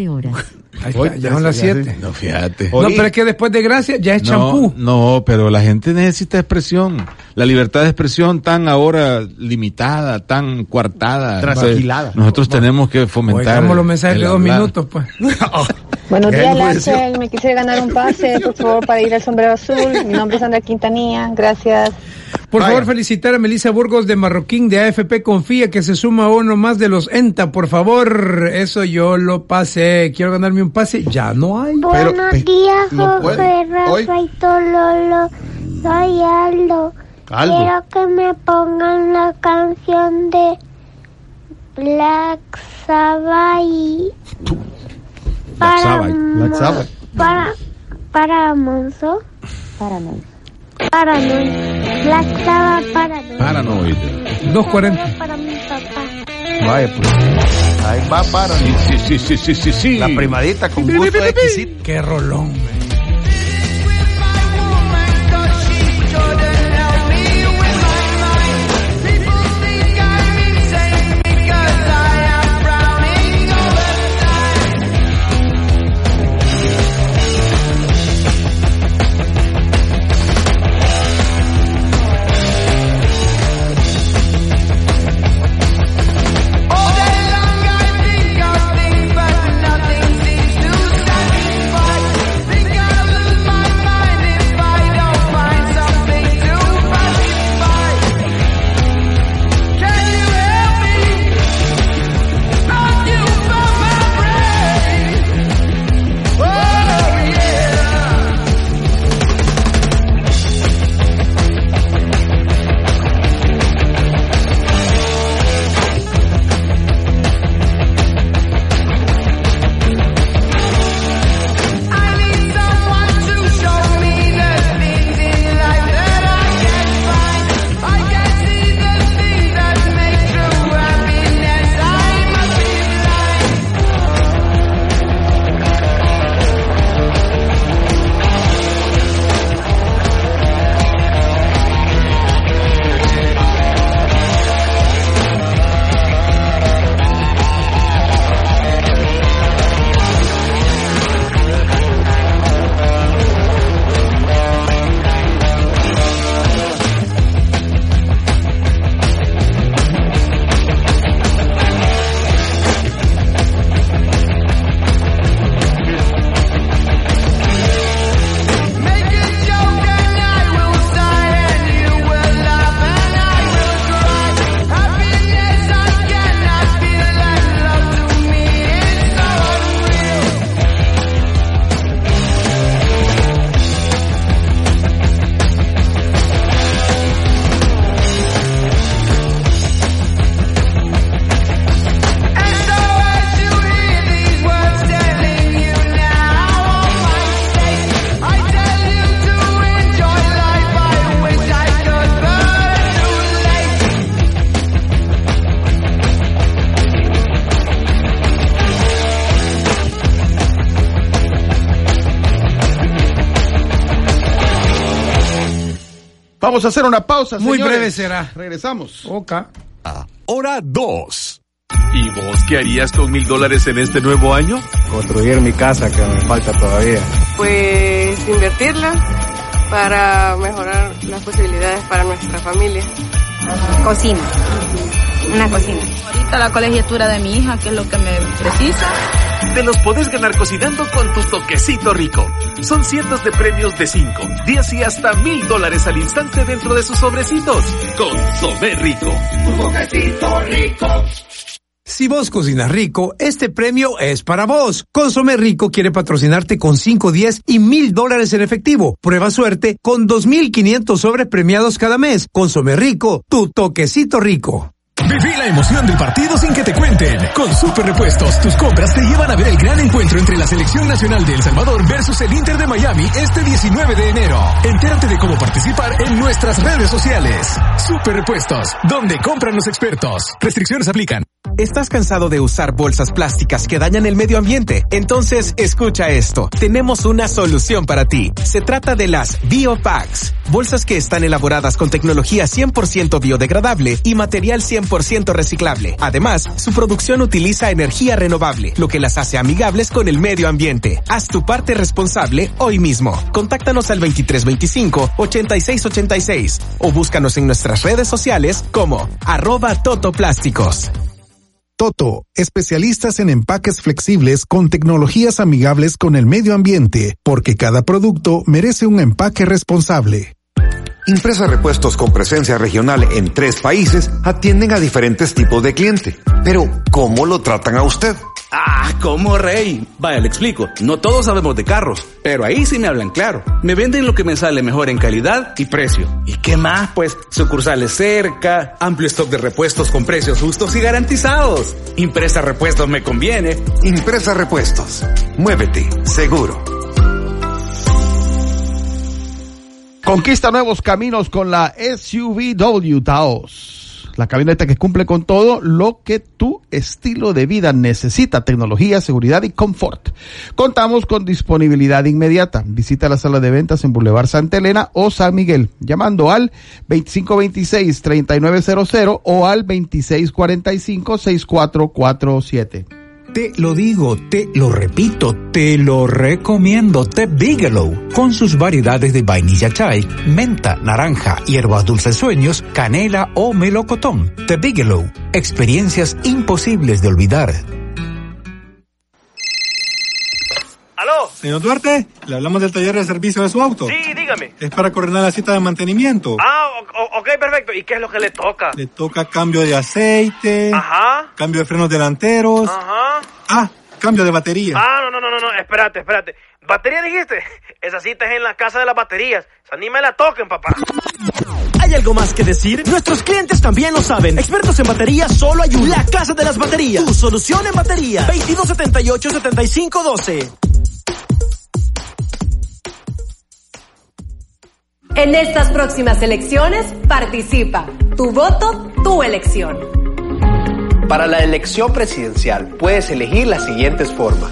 Ahí Hoy, está, ya son las ya sé. 7. No, fíjate. No, pero es que después de gracia ya es No, champú. no, pero la gente necesita expresión. La libertad de expresión tan ahora limitada, tan coartada. Trasquilada. Nosotros tenemos que fomentar. Oigamos los mensajes de dos hablar. minutos, pues. [LAUGHS] [LAUGHS] Buenos Ya días, enmudeció. Láser. Me quisiera ganar un pase, por favor, para ir al sombrero azul. Mi nombre es Sandra Quintanilla. Gracias. Por Vaya. favor, felicitar a Melissa Burgos de Marroquín de AFP Confía que se suma a uno más de los ENTA, por favor. Eso yo lo pasé. Quiero ganarme un pase. Ya no hay. Buenos días, no José, Rafa y Tololo. Soy Aldo. Aldo. Quiero que me pongan la canción de Black Sabbath para, Sabbath. para para Monzo. Para no. Para no. Black Sabbath para no. Paranoid. 240. Para mi papá. Vaya, pues. Ahí va para. Sí, sí, sí, sí, sí, sí, sí. La primadita con gusto exquisito. Qué rolón, man. Vamos a hacer una pausa, Muy señores. breve será. Regresamos. Oca. Hora 2. ¿Y vos qué harías con mil dólares en este nuevo año? Construir mi casa que me falta todavía. Pues invertirla para mejorar las posibilidades para nuestra familia. Cocina. Una cocina. Ahorita la colegiatura de mi hija, que es lo que me precisa. Te los podés ganar cocinando con tu toquecito rico. Son cientos de premios de 5, 10 y hasta mil dólares al instante dentro de sus sobrecitos. Consomé rico. Tu toquecito rico. Si vos cocinas rico, este premio es para vos. Consome Rico quiere patrocinarte con 5, 10 y mil dólares en efectivo. Prueba suerte con 2.500 sobres premiados cada mes. Consome Rico, tu toquecito rico. Viví la emoción del partido sin que te cuenten. Con Super Repuestos, tus compras te llevan a ver el gran encuentro entre la Selección Nacional de El Salvador versus el Inter de Miami este 19 de enero. Entérate de cómo participar en nuestras redes sociales. Super Repuestos, donde compran los expertos. Restricciones aplican. ¿Estás cansado de usar bolsas plásticas que dañan el medio ambiente? Entonces, escucha esto. Tenemos una solución para ti. Se trata de las BioPacks. Bolsas que están elaboradas con tecnología 100% biodegradable y material 100% reciclable. Además, su producción utiliza energía renovable, lo que las hace amigables con el medio ambiente. Haz tu parte responsable hoy mismo. Contáctanos al 2325-8686 o búscanos en nuestras redes sociales como arroba totoplásticos. Toto, especialistas en empaques flexibles con tecnologías amigables con el medio ambiente, porque cada producto merece un empaque responsable. Impresa Repuestos con presencia regional en tres países atienden a diferentes tipos de cliente. Pero, ¿cómo lo tratan a usted? Ah, ¿cómo rey? Vaya, le explico. No todos sabemos de carros, pero ahí sí me hablan claro. Me venden lo que me sale mejor en calidad y precio. ¿Y qué más? Pues sucursales cerca, amplio stock de repuestos con precios justos y garantizados. Impresa Repuestos me conviene. Impresa Repuestos. Muévete, seguro. Conquista nuevos caminos con la SUVW Taos. La camioneta que cumple con todo lo que tu estilo de vida necesita, tecnología, seguridad y confort. Contamos con disponibilidad inmediata. Visita la sala de ventas en Boulevard Santa Elena o San Miguel, llamando al 2526-3900 o al 2645-6447. Te lo digo, te lo repito, te lo recomiendo. Té Bigelow, con sus variedades de vainilla chai, menta, naranja, hierbas dulces sueños, canela o melocotón. Té Bigelow, experiencias imposibles de olvidar. Señor Duarte, le hablamos del taller de servicio de su auto. Sí, dígame. Es para coordinar la cita de mantenimiento. Ah, ok, perfecto. ¿Y qué es lo que le toca? Le toca cambio de aceite, Ajá. cambio de frenos delanteros, Ajá. ah, cambio de batería. Ah, no, no, no, no, no, espérate, espérate. ¿Batería dijiste? Esa cita es en la casa de las baterías. O sea, ni me la toquen, papá. ¿Hay algo más que decir? Nuestros clientes también lo saben. Expertos en baterías solo hay una. La Casa de las Baterías. Tu solución en batería. 2278-7512. En estas próximas elecciones, participa. Tu voto, tu elección. Para la elección presidencial puedes elegir las siguientes formas.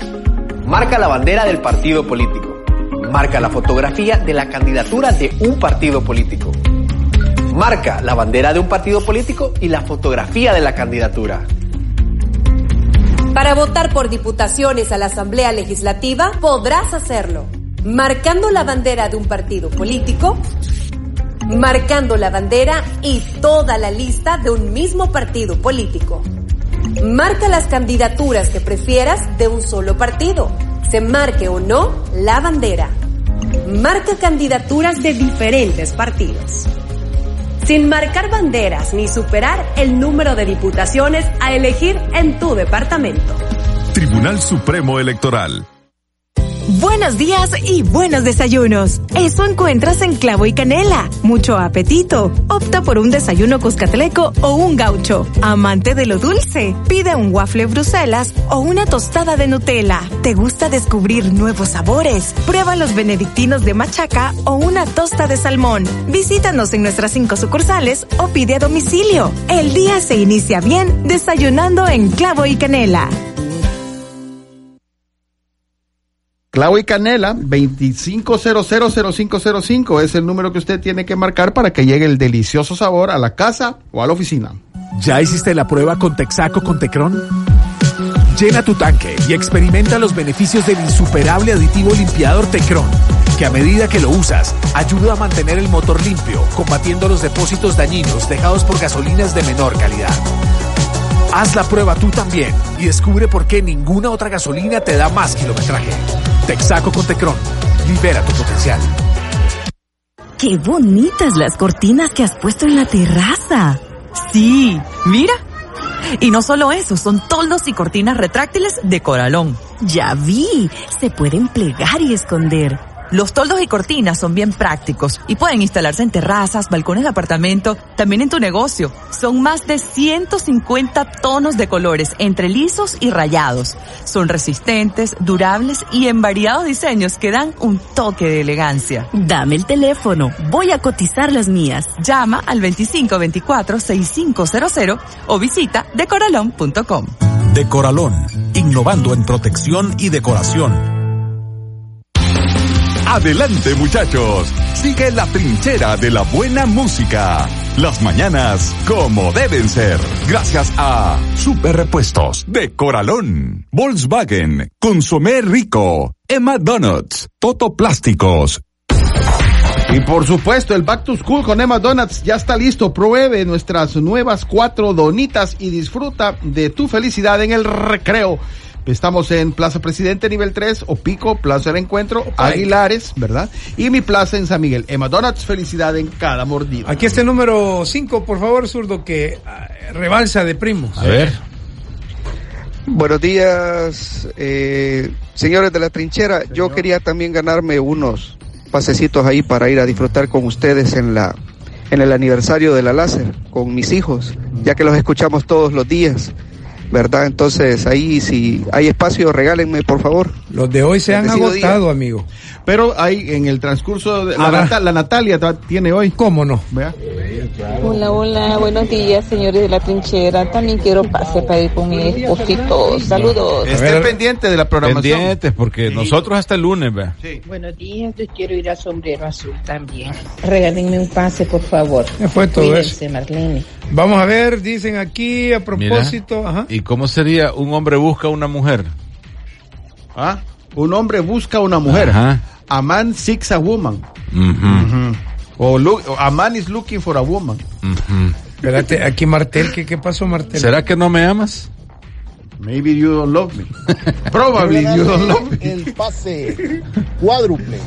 Marca la bandera del partido político. Marca la fotografía de la candidatura de un partido político. Marca la bandera de un partido político y la fotografía de la candidatura. Para votar por diputaciones a la Asamblea Legislativa, podrás hacerlo. Marcando la bandera de un partido político, marcando la bandera y toda la lista de un mismo partido político. Marca las candidaturas que prefieras de un solo partido, se marque o no la bandera. Marca candidaturas de diferentes partidos. Sin marcar banderas ni superar el número de diputaciones a elegir en tu departamento. Tribunal Supremo Electoral. Buenos días y buenos desayunos. Eso encuentras en Clavo y Canela. Mucho apetito. Opta por un desayuno cuscatleco o un gaucho. Amante de lo dulce. Pide un waffle Bruselas o una tostada de Nutella. ¿Te gusta descubrir nuevos sabores? Prueba los benedictinos de machaca o una tosta de salmón. Visítanos en nuestras cinco sucursales o pide a domicilio. El día se inicia bien desayunando en Clavo y Canela. Clavo y Canela, 25000505 es el número que usted tiene que marcar para que llegue el delicioso sabor a la casa o a la oficina. ¿Ya hiciste la prueba con Texaco con Tecron? Llena tu tanque y experimenta los beneficios del insuperable aditivo limpiador Tecron, que a medida que lo usas, ayuda a mantener el motor limpio, combatiendo los depósitos dañinos dejados por gasolinas de menor calidad. Haz la prueba tú también y descubre por qué ninguna otra gasolina te da más kilometraje. Texaco con Tecron. Libera tu potencial. ¡Qué bonitas las cortinas que has puesto en la terraza! Sí, mira. Y no solo eso, son toldos y cortinas retráctiles de Coralón. Ya vi, se pueden plegar y esconder. Los toldos y cortinas son bien prácticos y pueden instalarse en terrazas, balcones de apartamento, también en tu negocio. Son más de 150 tonos de colores entre lisos y rayados. Son resistentes, durables y en variados diseños que dan un toque de elegancia. Dame el teléfono, voy a cotizar las mías. Llama al 2524-6500 o visita decoralón.com. Decoralón, innovando en protección y decoración. Adelante muchachos, sigue la trinchera de la buena música. Las mañanas como deben ser. Gracias a Super Repuestos de Coralón, Volkswagen, Consomé Rico, Emma Donuts, Toto Plásticos. Y por supuesto, el Back to School con Emma Donuts ya está listo. Pruebe nuestras nuevas cuatro donitas y disfruta de tu felicidad en el recreo. Estamos en Plaza Presidente nivel 3, Opico, Plaza del Encuentro, Aguilares, ¿verdad? Y mi plaza en San Miguel. Emma Donuts, felicidad en cada mordida. Aquí está el número 5, por favor, zurdo, que ah, rebalsa de primos. A ver. Buenos días, eh, señores de la trinchera. Yo quería también ganarme unos pasecitos ahí para ir a disfrutar con ustedes en la en el aniversario de la láser con mis hijos, ya que los escuchamos todos los días. ¿Verdad? Entonces ahí si hay espacio, regálenme por favor. Los de hoy se han agotado, amigo. Pero hay en el transcurso de la, Habrá. Nata- la Natalia tiene hoy. ¿Cómo no? Vea. Hola, hola, buenos días, señores de la trinchera. También quiero pase para ir con mi esposito. Saludos. Esté pendiente de la programación. Pendientes, porque nosotros hasta el lunes, vea. Buenos días, yo quiero ir al sombrero azul también. Regálenme un pase, por favor. Ya fue todo Cuídense, Marlene. Vamos a ver, dicen aquí a propósito. Ajá. ¿Y cómo sería un hombre busca una mujer? ¿Ah? Un hombre busca una mujer. Ajá. A man seeks a woman. Ujú. O, look- o a man is looking for a woman. Ujú. Espérate, aquí Martel, ¿qué, qué pasó Martel? ¿Será que no me amas? Maybe you don't love me. [LAUGHS] Probably you don't love me. el pase cuádruple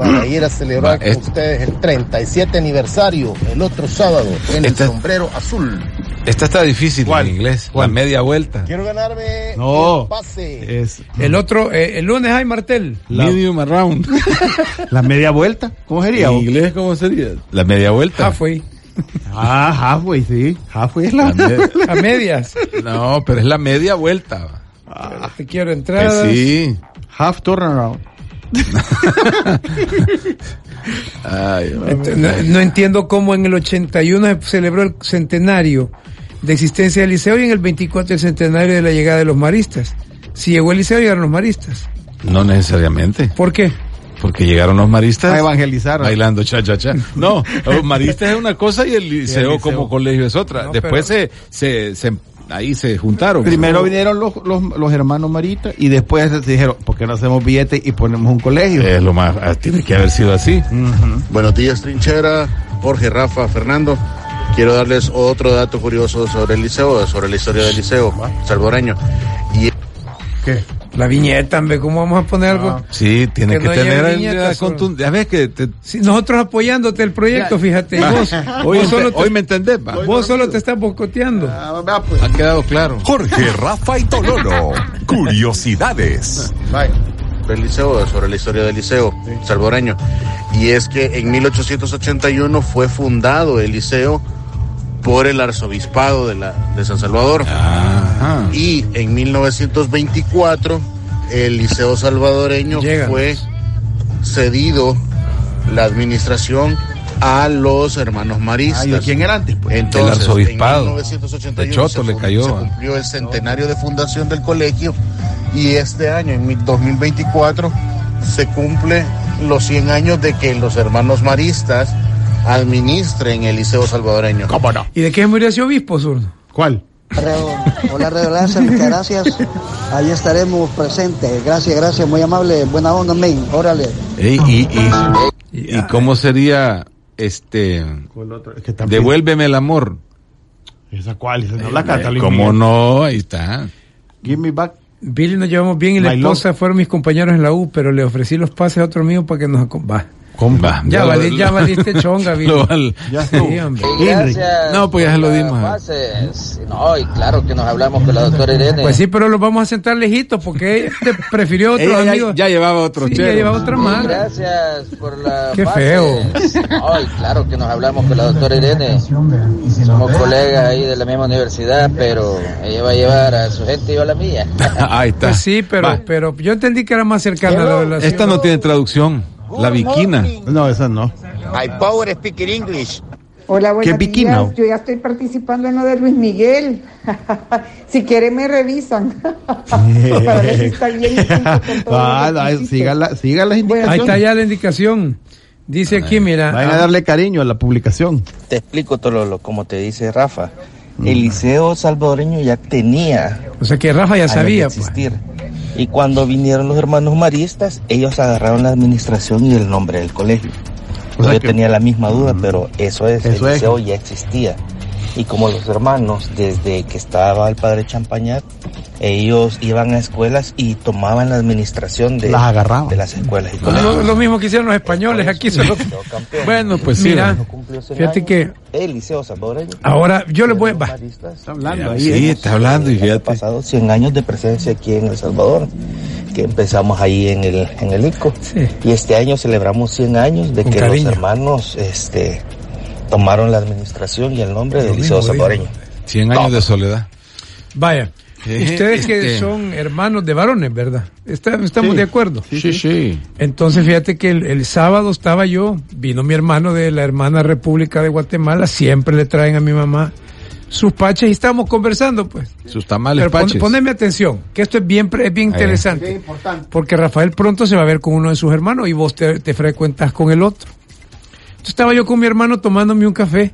para ir a celebrar Va, con ustedes el 37 aniversario el otro sábado en el sombrero azul. Esta está difícil en inglés. La media vuelta. Quiero ganarme No. el pase. Es El otro, eh, el lunes hay Martel. Medium around. [LAUGHS] la media vuelta. ¿Cómo sería? ¿En inglés cómo sería? La media vuelta. Halfway. Ah, halfway, sí. Halfway es la, La me- [LAUGHS] A medias. No, pero es la media vuelta. Te quiero entrar. sí. half turnaround. Ay, No, no entiendo cómo en el 81 se celebró el centenario de existencia del liceo y en el 24 el centenario de la llegada de los maristas. Si llegó el liceo, llegaron los maristas. No necesariamente. ¿Por qué? Porque llegaron los maristas. A evangelizar. Bailando cha cha cha. No, [LAUGHS] los maristas es una cosa y el liceo, liceo. como colegio es otra. No, Después se, se, se, ahí se juntaron. Primero vinieron los, los, los hermanos Marita y después se dijeron, ¿por qué no hacemos billetes y ponemos un colegio? Es lo más, ah, tiene que haber sido así. Buenos días, trinchera. Jorge, Rafa, Fernando. Quiero darles otro dato curioso sobre el liceo, sobre la historia del liceo salvadoreño. Y ¿Qué? La viñeta, hombre, ¿cómo vamos a poner algo? Sí, tiene Que que, no tener el- Ya ves que te- Sí, nosotros apoyándote el proyecto, fíjate. Va. [LAUGHS] Vos, hoy, vos solo te, hoy me entendés, va. vos solo te estás boicoteando. Ah, vea, pues. Ha quedado claro. Jorge, Rafa y Tololo. Curiosidades. Vaya, del liceo, sobre la historia del liceo salvadoreño. Y es que en 1881 fue fundado el liceo por el arzobispado de, la, de San Salvador. Ajá. Y en 1924 el liceo salvadoreño Llega. fue cedido la administración a los hermanos maristas. Ay, ¿de quién era antes? Pues? Entonces, El arzobispado. en 1981 De Choto se, le cayó, se cumplió el centenario de fundación del colegio y este año, en mi- 2024, se cumple los 100 años de que los hermanos maristas administren el Liceo Salvadoreño. ¿Cómo no? ¿Y de qué murió ese obispo, zurdo? ¿Cuál? Hola, Radio Láser, muchas gracias. Ahí estaremos presentes. Gracias, gracias, muy amable. Buena onda, men. Órale. Ey, y, y, y cómo sería este devuélveme el amor ¿Esa cuál? Esa no la canta Luis cómo no ahí está Give me back. Billy nos llevamos bien y la esposa fueron mis compañeros en la U, pero le ofrecí los pases a otro mío para que nos acom- Va, Ya, ya lo- ya valiste chonga. [LAUGHS] Lo val- Ya Sí, hombre. Gracias No, pues ya se lo dimos. bases. No, y claro que nos hablamos con la doctora Irene. Pues sí, pero los vamos a sentar lejitos porque ella te prefirió otros Ella ya- amigos. ya llevaba otro Sí, chero. ya llevaba otra más. Gracias por la Qué feo. Ay, claro que nos hablamos con la doctora Irene. Somos colegas ahí de la misma universidad, pero ella va a llevar a su gente y yo a la mía. [LAUGHS] ahí está Pues sí, pero, Va. pero yo entendí que era más cercana a la relación. esta no tiene traducción la viquina No, esa no. I power speaker English. Hola, ¿Qué buenos días. Yo ya estoy participando en lo de Luis Miguel. [LAUGHS] si quieren me revisan. Para ver si está bien. Ah, no, siga, la- siga las indicaciones. Ahí está ya la indicación. Dice aquí, mira. Vayan a darle cariño a la publicación. Te explico todo lo como te dice Rafa. El liceo salvadoreño ya tenía. O sea que Rafa ya sabía. pues. Y cuando vinieron los hermanos maristas, ellos agarraron la administración y el nombre del colegio. O sea Yo que- tenía la misma duda, pero eso es, Eso el es. ya existía. Y como los hermanos, desde que estaba el padre Champañat, ellos iban a escuelas y tomaban la administración de, Las agarraban. de las escuelas y Lo, lo mismo que hicieron los españoles aquí. solo- bueno pues sí Mira, fíjate que El liceo salvadoreño. ahora yo le voy. Va. Está hablando ahí, sí está hablando y fíjate pasado 100 años de presencia aquí en El Salvador, que empezamos ahí en el, en el ICO. Sí. Y este año celebramos 100 años de Con que cariño. los hermanos este, tomaron la administración y el nombre del Liceo Salvadoreño. 100 años de soledad Vaya. Eh, Ustedes que este- son hermanos de varones, ¿verdad? Está- estamos Sí. de acuerdo. sí sí Entonces, fíjate que el, el sábado estaba yo, vino mi hermano de la hermana República de Guatemala, siempre le traen a mi mamá sus paches y estamos conversando, pues. sus tamales Pero pon- paches poneme atención, que esto es bien, pre- es bien interesante. Porque Rafael pronto se va a ver con uno de sus hermanos y vos te, te frecuentas con el otro. Estaba yo con mi hermano tomándome un café.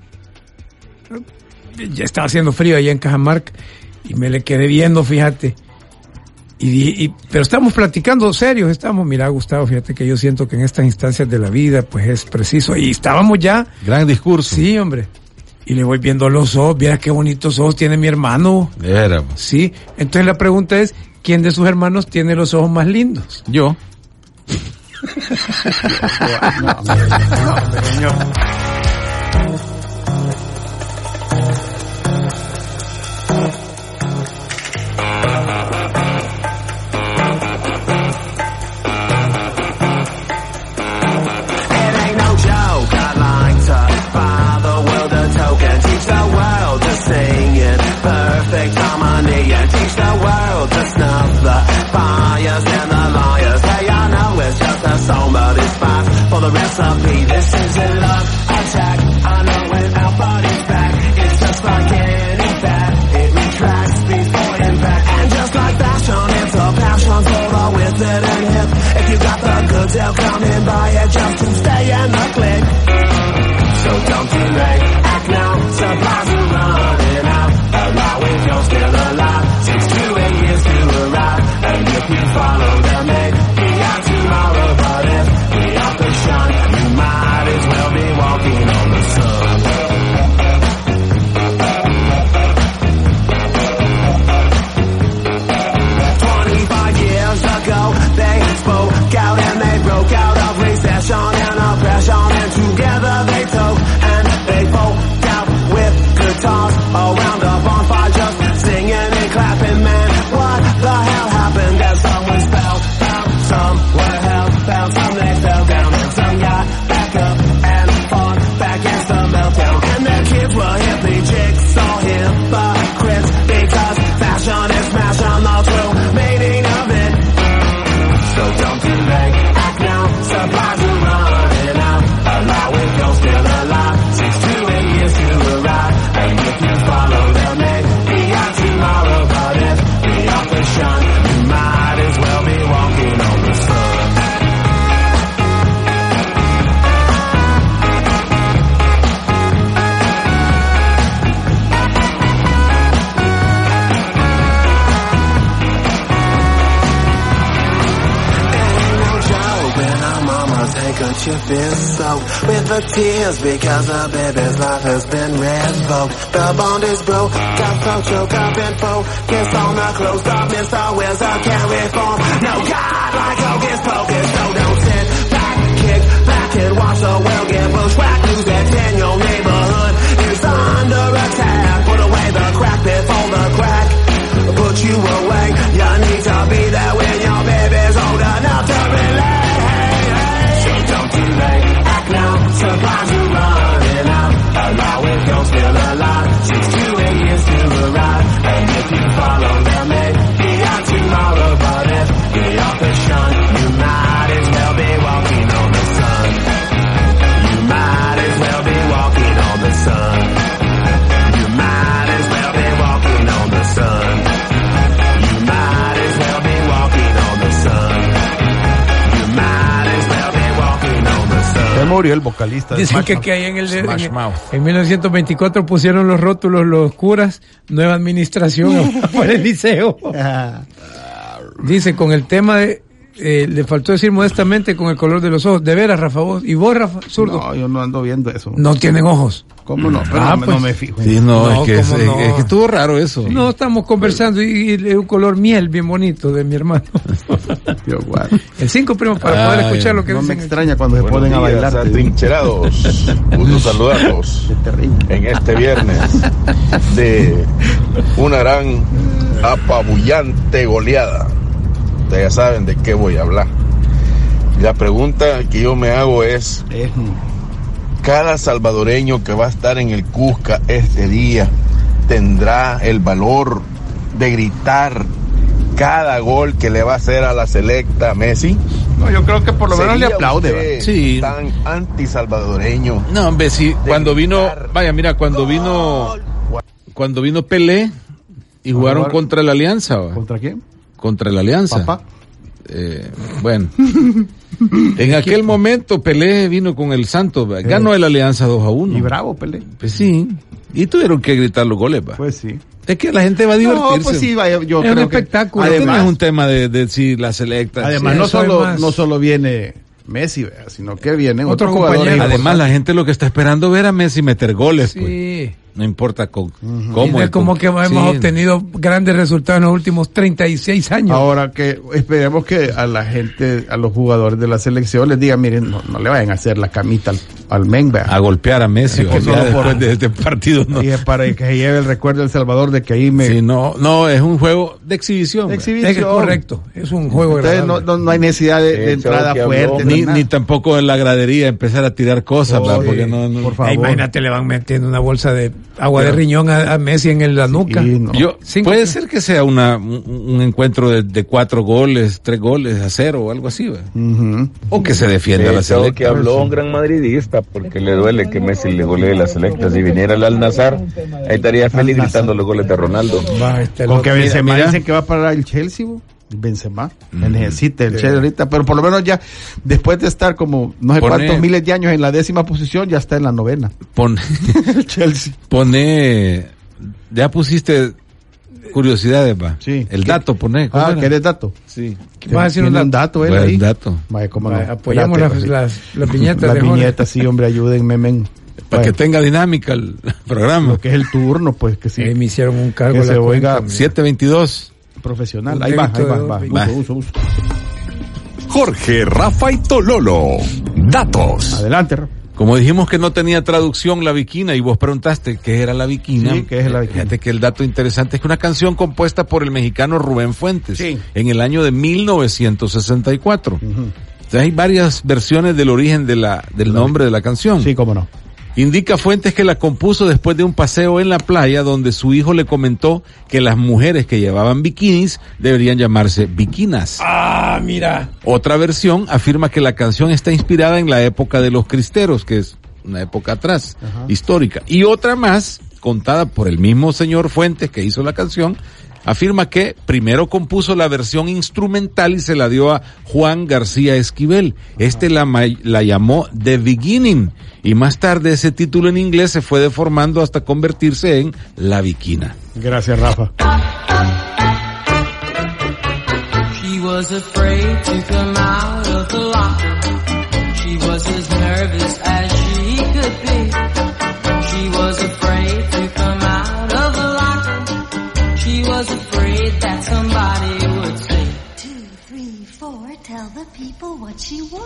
Ya estaba haciendo frío allá en Cajamarca y me le quedé viendo, fíjate. Y, pero estamos platicando serios, estamos, mira Gustavo, fíjate que yo siento que en estas instancias de la vida pues es preciso. Y estábamos ya, gran discurso sí hombre. Y le voy viendo los ojos, mira qué bonitos ojos tiene mi hermano. pues. Sí, entonces la pregunta es, ¿quién de sus hermanos tiene los ojos más lindos? yo [LAUGHS] It tears because the baby's life has been revoked. The bond is broke, got so choked up and focused on the closed el vocalista de Dicen Smash que, Mouth. que ahí en el Smash en, Mouth. en 1924 pusieron los rótulos los curas, nueva administración [LAUGHS] por el liceo. Dice con el tema de eh, le faltó decir modestamente con el color de los ojos. De veras, Rafa, vos. ¿Y vos, Rafa, zurdo? No, yo no ando viendo eso. No tienen ojos. ¿Cómo no? Pero Ah, no, me- pues. no me fijo. Sí, no, No, es, que es, ¿cómo no? es que estuvo raro eso. No, estamos conversando y, y es un color miel bien bonito de mi hermano. Dios. El 5 primo para poder Ay, escuchar lo que No me dicen. extraña cuando se Buenos ponen a bailar. atrincherados. Gusto saludarlos en este viernes de una gran apabullante goleada. Ustedes ya saben de qué voy a hablar. La pregunta que yo me hago es, ¿cada salvadoreño que va a estar en el Cusca este día tendrá el valor de gritar cada gol que le va a hacer a la selecta Messi? No, yo creo que por lo menos le ¿Sería aplaude. Sí. tan anti-salvadoreño. No, hombre, sí, cuando vino, vaya, mira, cuando vino, cuando vino Pelé y jugaron jugar- contra la Alianza, va. ¿Contra quién? Contra la Alianza. Papá. Eh, bueno, [LAUGHS] en aquel momento Pelé vino con el Santos, va. ganó el Alianza 2 a 1. Y bravo, Pelé. Pues sí, y tuvieron que gritar los goles, va. Pues sí. Es que la gente va a divertirse. No, pues sí, vaya, yo Es un creo que espectáculo. Además, Además, es un tema de, de si la selecta. además sí. no solo no solo viene Messi, vea, sino que vienen Otros otros jugadores. compañeros. Además, la gente lo que está esperando es ver a Messi meter goles, pues. No importa con, cómo. es como con- que hemos Sí. obtenido grandes resultados en los últimos 36 años. Ahora que esperemos que a la gente, a los jugadores de la selección les digan, miren, no, no le vayan a hacer la camita al, al. A golpear a Messi, Es que solo por- después de este partido. No. Y es para que se lleve el recuerdo del Salvador de que ahí me... Sí, no, no, es un juego de exhibición. de exhibición. es correcto. Es un juego Entonces no, no, no hay necesidad de, entrada fuerte. ni, tampoco en la gradería empezar a tirar cosas, porque no, no- por Eh, favor. imagínate, le van metiendo una bolsa de agua de riñón a, a Messi en el- la nuca. Sí, no. Yo, Cinco- puede ser que sea una, un, un encuentro de, de cuatro goles, tres goles a cero o algo así, ¿verdad? Ujú. o que se defienda la Pensaba selecta. que habló un gran madridista porque le duele que Messi le golee las selectas. Si viniera el Al-Nazar, ahí estaría feliz gritando los goles de Ronaldo. Va, este, Con que Benzema mira. dicen que va para el Chelsea, bo. Benzema, Mm. necesita el Chelsea ahorita, pero por lo menos ya, después de estar como no sé Pone- cuántos miles de años en la décima posición, ya está en la novena. Pon- [LAUGHS] El Chelsea. pone, ya pusiste curiosidades, va. Sí. El dato, pone. ¿cómo Ah, era? ¿querés dato? Sí. ¿Vas a decir un Tiene dato? él ahí. dato. Vaya, cómo no. Va, apoyamos las- las- las viñetas Las viñetas, sí, hombre, ayúdenme, men. [LAUGHS] Para Bueno, que tenga dinámica el programa. Lo que es el turno, pues, que sí. Eh, me hicieron un cargo. Que la se oiga cuenta, mira. 722. Profesional. Ahí va, ahí va, de va. Uso, Va. uso, uso. Jorge, Rafa y Tololo. Datos. Adelante, Rafa. Como dijimos que no tenía traducción la viquina y vos preguntaste qué era la viquina. Sí, ¿qué es la viquina? Fíjate que el dato interesante es que una canción compuesta por el mexicano Rubén Fuentes Sí. en el año de 1964. Entonces hay varias versiones del origen de la, del nombre de la canción. Sí, cómo no. Indica Fuentes que la compuso después de un paseo en la playa donde su hijo le comentó que las mujeres que llevaban bikinis deberían llamarse bikinas. Ah, mira. Otra versión afirma que la canción está inspirada en la época de los cristeros, que es una época atrás, histórica. Y otra más, contada por el mismo señor Fuentes que hizo la canción, afirma que primero compuso la versión instrumental y se la dio a Juan García Esquivel. Este la, ma- la llamó The Beginning y más tarde ese título en inglés se fue deformando hasta convertirse en La Viquina. Gracias, Rafa. She was afraid to come out of the locker. She was people what she wore.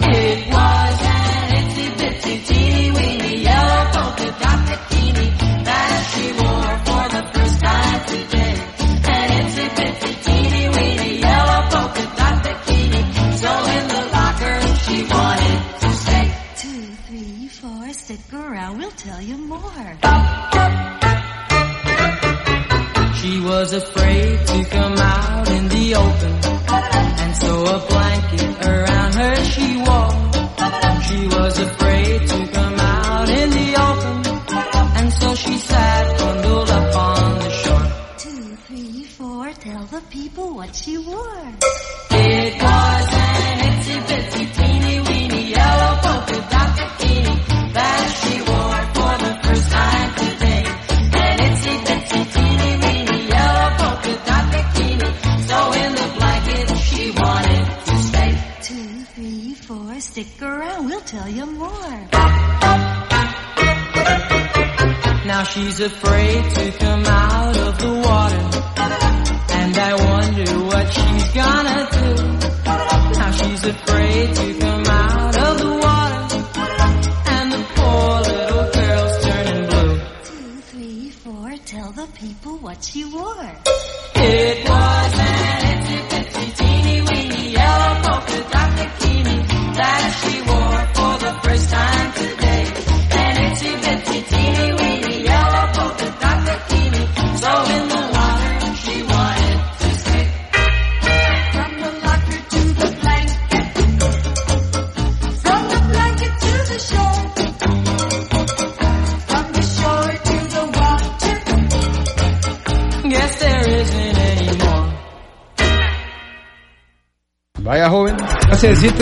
It was an itsy bitsy teeny weeny yellow polka dot bikini that she wore for the first time today. An itsy bitsy teeny weeny yellow polka dot bikini. So in the locker she wanted to say two, three, four, stick around, we'll tell you more. She was afraid to come out in the open, and so a blanket what she wore. It was an itsy bitsy teeny weeny yellow polka dot bikini that she wore for the first time today. An itsy bitsy teeny weeny yellow polka dot bikini. So in the blanket she wanted to stay. Two, three, four, stick around, we'll tell you more. Now she's afraid to come out of the water.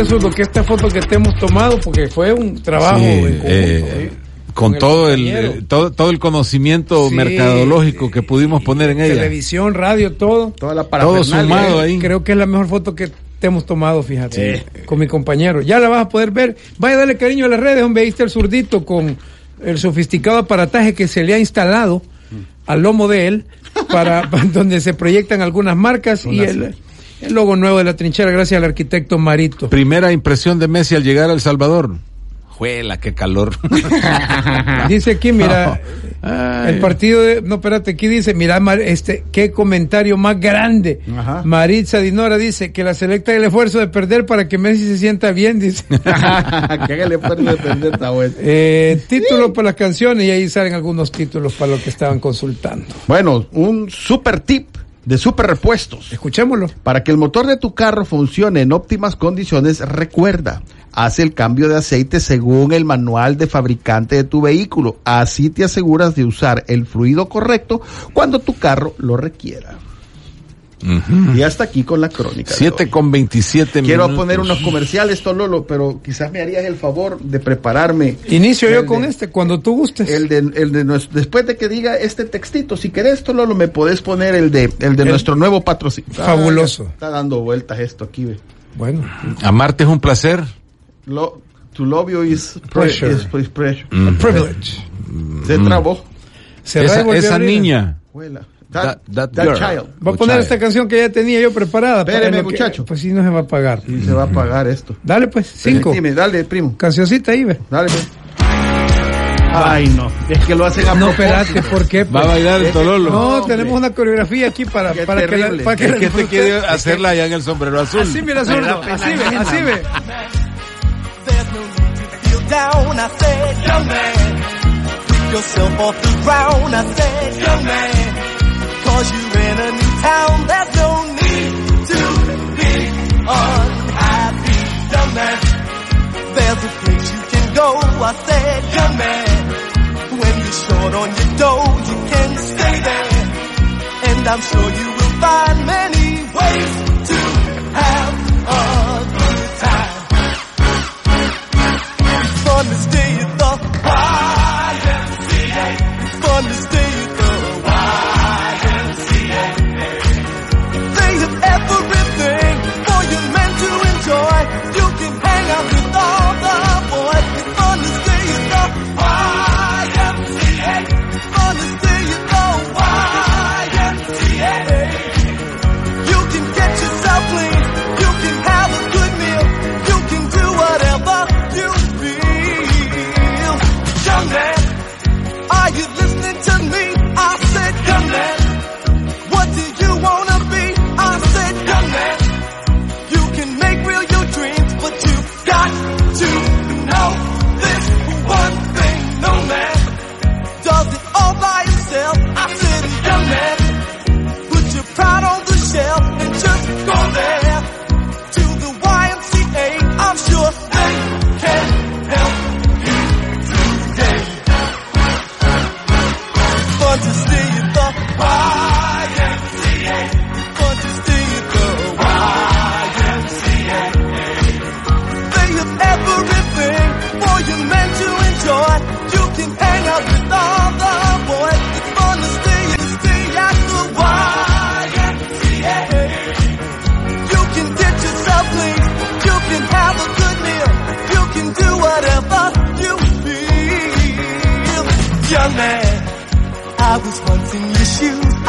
Eso lo que esta foto que te hemos tomado, porque fue un trabajo Sí, en conjunto, eh, ¿eh? con el todo el, eh, todo, todo el conocimiento Sí, mercadológico que pudimos poner en ella. Televisión, radio, todo. Toda la Todo sumado ahí. Creo que es la mejor foto que te hemos tomado, fíjate, Sí. con mi compañero. Ya la vas a poder ver. Vaya a darle cariño a las redes, hombre. Ahí está el zurdito con el sofisticado aparataje que se le ha instalado al lomo de él, para, para [LAUGHS] donde se proyectan algunas marcas y el, el logo nuevo de la trinchera, gracias al arquitecto Marito. Primera impresión de Messi al llegar a El Salvador. Juela, qué calor. [LAUGHS] Dice aquí, mira, el partido de, no, espérate, aquí dice, mira, este, qué comentario más grande. Ajá. Maritza Dinora dice que la selecta el esfuerzo de perder para que Messi se sienta bien, dice. [LAUGHS] que haga el esfuerzo de perder esta vuelta. Eh, títulos para las canciones y ahí salen algunos títulos para lo que estaban consultando. Bueno, un super tip de super repuestos. Escuchémoslo. Para que el motor de tu carro funcione en óptimas condiciones, recuerda, haz el cambio de aceite según el manual de fabricante de tu vehículo. Así te aseguras de usar el fluido correcto cuando tu carro lo requiera. Y hasta aquí con la crónica. de 7 hoy. con 27 Quiero minutos. poner unos comerciales, Tololo, pero quizás me harías el favor de prepararme. Inicio yo con de- este, cuando tú gustes. El de, el de nues- después de que diga este textito, si querés, Tololo, me podés poner el de, el de El- nuestro nuevo patrocinador. Fabuloso. Está dando vueltas esto aquí, ve. Bueno, Amarte es un placer. Lo, to love you is Pressure. is- is pressure. Mm. a privilege. Se trabó. Y Esa, esa niña. Abuela. That- That, that girl. child. Va a poner Child. esta canción que ya tenía yo preparada. para Espéreme, lo que- muchacho. Pues sí, no se va a pagar. Y se va a pagar esto. Dale pues, cinco. Dime, dale, primo. Cancioncita ahí, ve. Dale, pues. Ay, no. Es que lo hacen a No, espérate, ¿por qué? Va a pues? bailar el Tololo. No, hombre. tenemos una coreografía aquí para, Qué para que la, para que Es la que este disfruten. quiere hacerla allá en el sombrero azul. Así, mira, zurdo. Así ve, así ve. Young man, pick yourself off the ground. I said, young man, town. There's no need to be unhappy, young man. There's a place you can go. I said, young man, when you're short on your dough, you can stay there. And I'm sure you will find many ways to have a good time. Fun to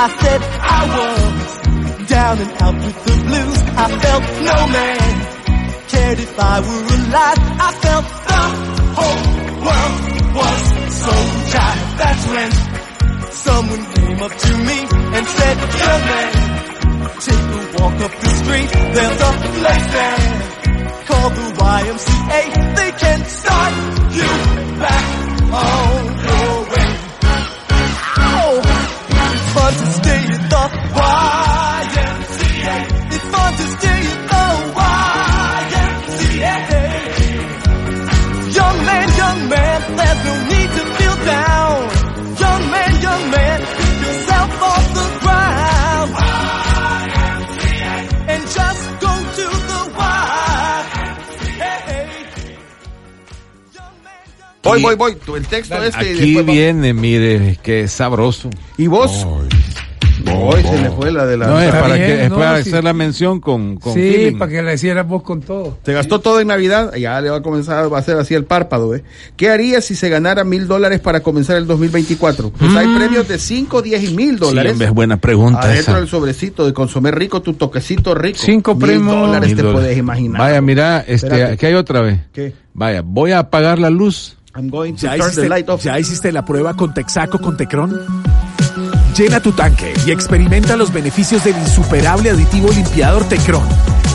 I said I was down and out with the blues. I felt no man cared if I were alive. I felt the whole world was so jive. That's when someone came up to me and said, young man, take a walk up the street. There's a place there called the YMCA. They can start you back on Voy, voy, voy. El texto es que Aquí va- viene, mire, qué sabroso. ¿Y vos? Hoy se le fue la de la. No, es para, bien, que, es no, para sí. hacer la mención con, con sí, feeling. para que le hicieras vos con todo. Se gastó todo en Navidad, ya le va a comenzar, va a ser así el párpado, ¿eh? ¿Qué haría si se ganara mil dólares para comenzar el 2024? Pues hay Mm. premios de 5, 10 y mil Sí, dólares. hombre, es buena pregunta Adentro del sobrecito de consomé rico, tu toquecito rico. Cinco premios. dólares te puedes imaginar. Vaya, mira, este, Espérate. aquí hay otra vez. ¿Qué? Vaya, voy a apagar la luz. I'm going to ¿Ya turn the hiciste, light off. ¿Ya hiciste la prueba con Texaco con Tecron? Llena tu tanque y experimenta los beneficios del insuperable aditivo limpiador Tecron,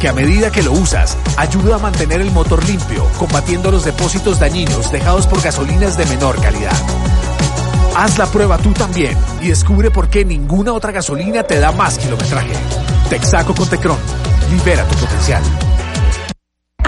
que a medida que lo usas, ayuda a mantener el motor limpio, combatiendo los depósitos dañinos dejados por gasolinas de menor calidad. Haz la prueba tú también y descubre por qué ninguna otra gasolina te da más kilometraje. Texaco con Tecron. Libera tu potencial.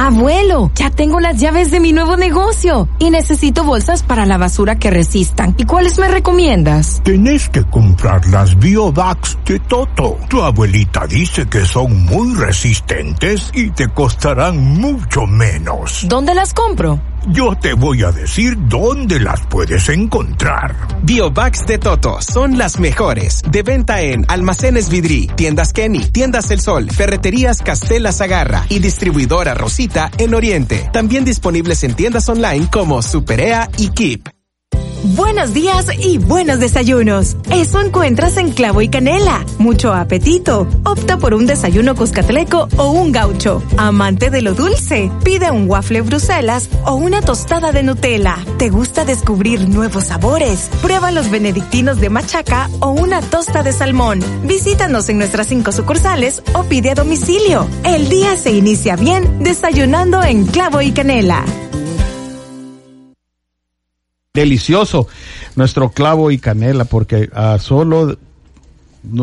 Abuelo, ya tengo las llaves de mi nuevo negocio y necesito bolsas para la basura que resistan. ¿Y cuáles me recomiendas? Tenés que comprar las Biovacs de Toto. Tu abuelita dice que son muy resistentes y te costarán mucho menos. ¿Dónde las compro? Yo te voy a decir dónde las puedes encontrar. Biovacs de Toto son las mejores. De venta en Almacenes Vidri, Tiendas Kenny, Tiendas El Sol, Ferreterías Castella Zagarra y distribuidora Rosita en Oriente. También disponibles en tiendas online como Superea y Keep. Buenos días y buenos desayunos. Eso encuentras en Clavo y Canela. Mucho apetito. Opta por un desayuno cuscatleco o un gaucho. Amante de lo dulce. Pide un waffle Bruselas o una tostada de Nutella. ¿Te gusta descubrir nuevos sabores? Prueba los benedictinos de machaca o una tosta de salmón. Visítanos en nuestras cinco sucursales o pide a domicilio. El día se inicia bien desayunando en Clavo y Canela. Delicioso nuestro clavo y canela, porque a solo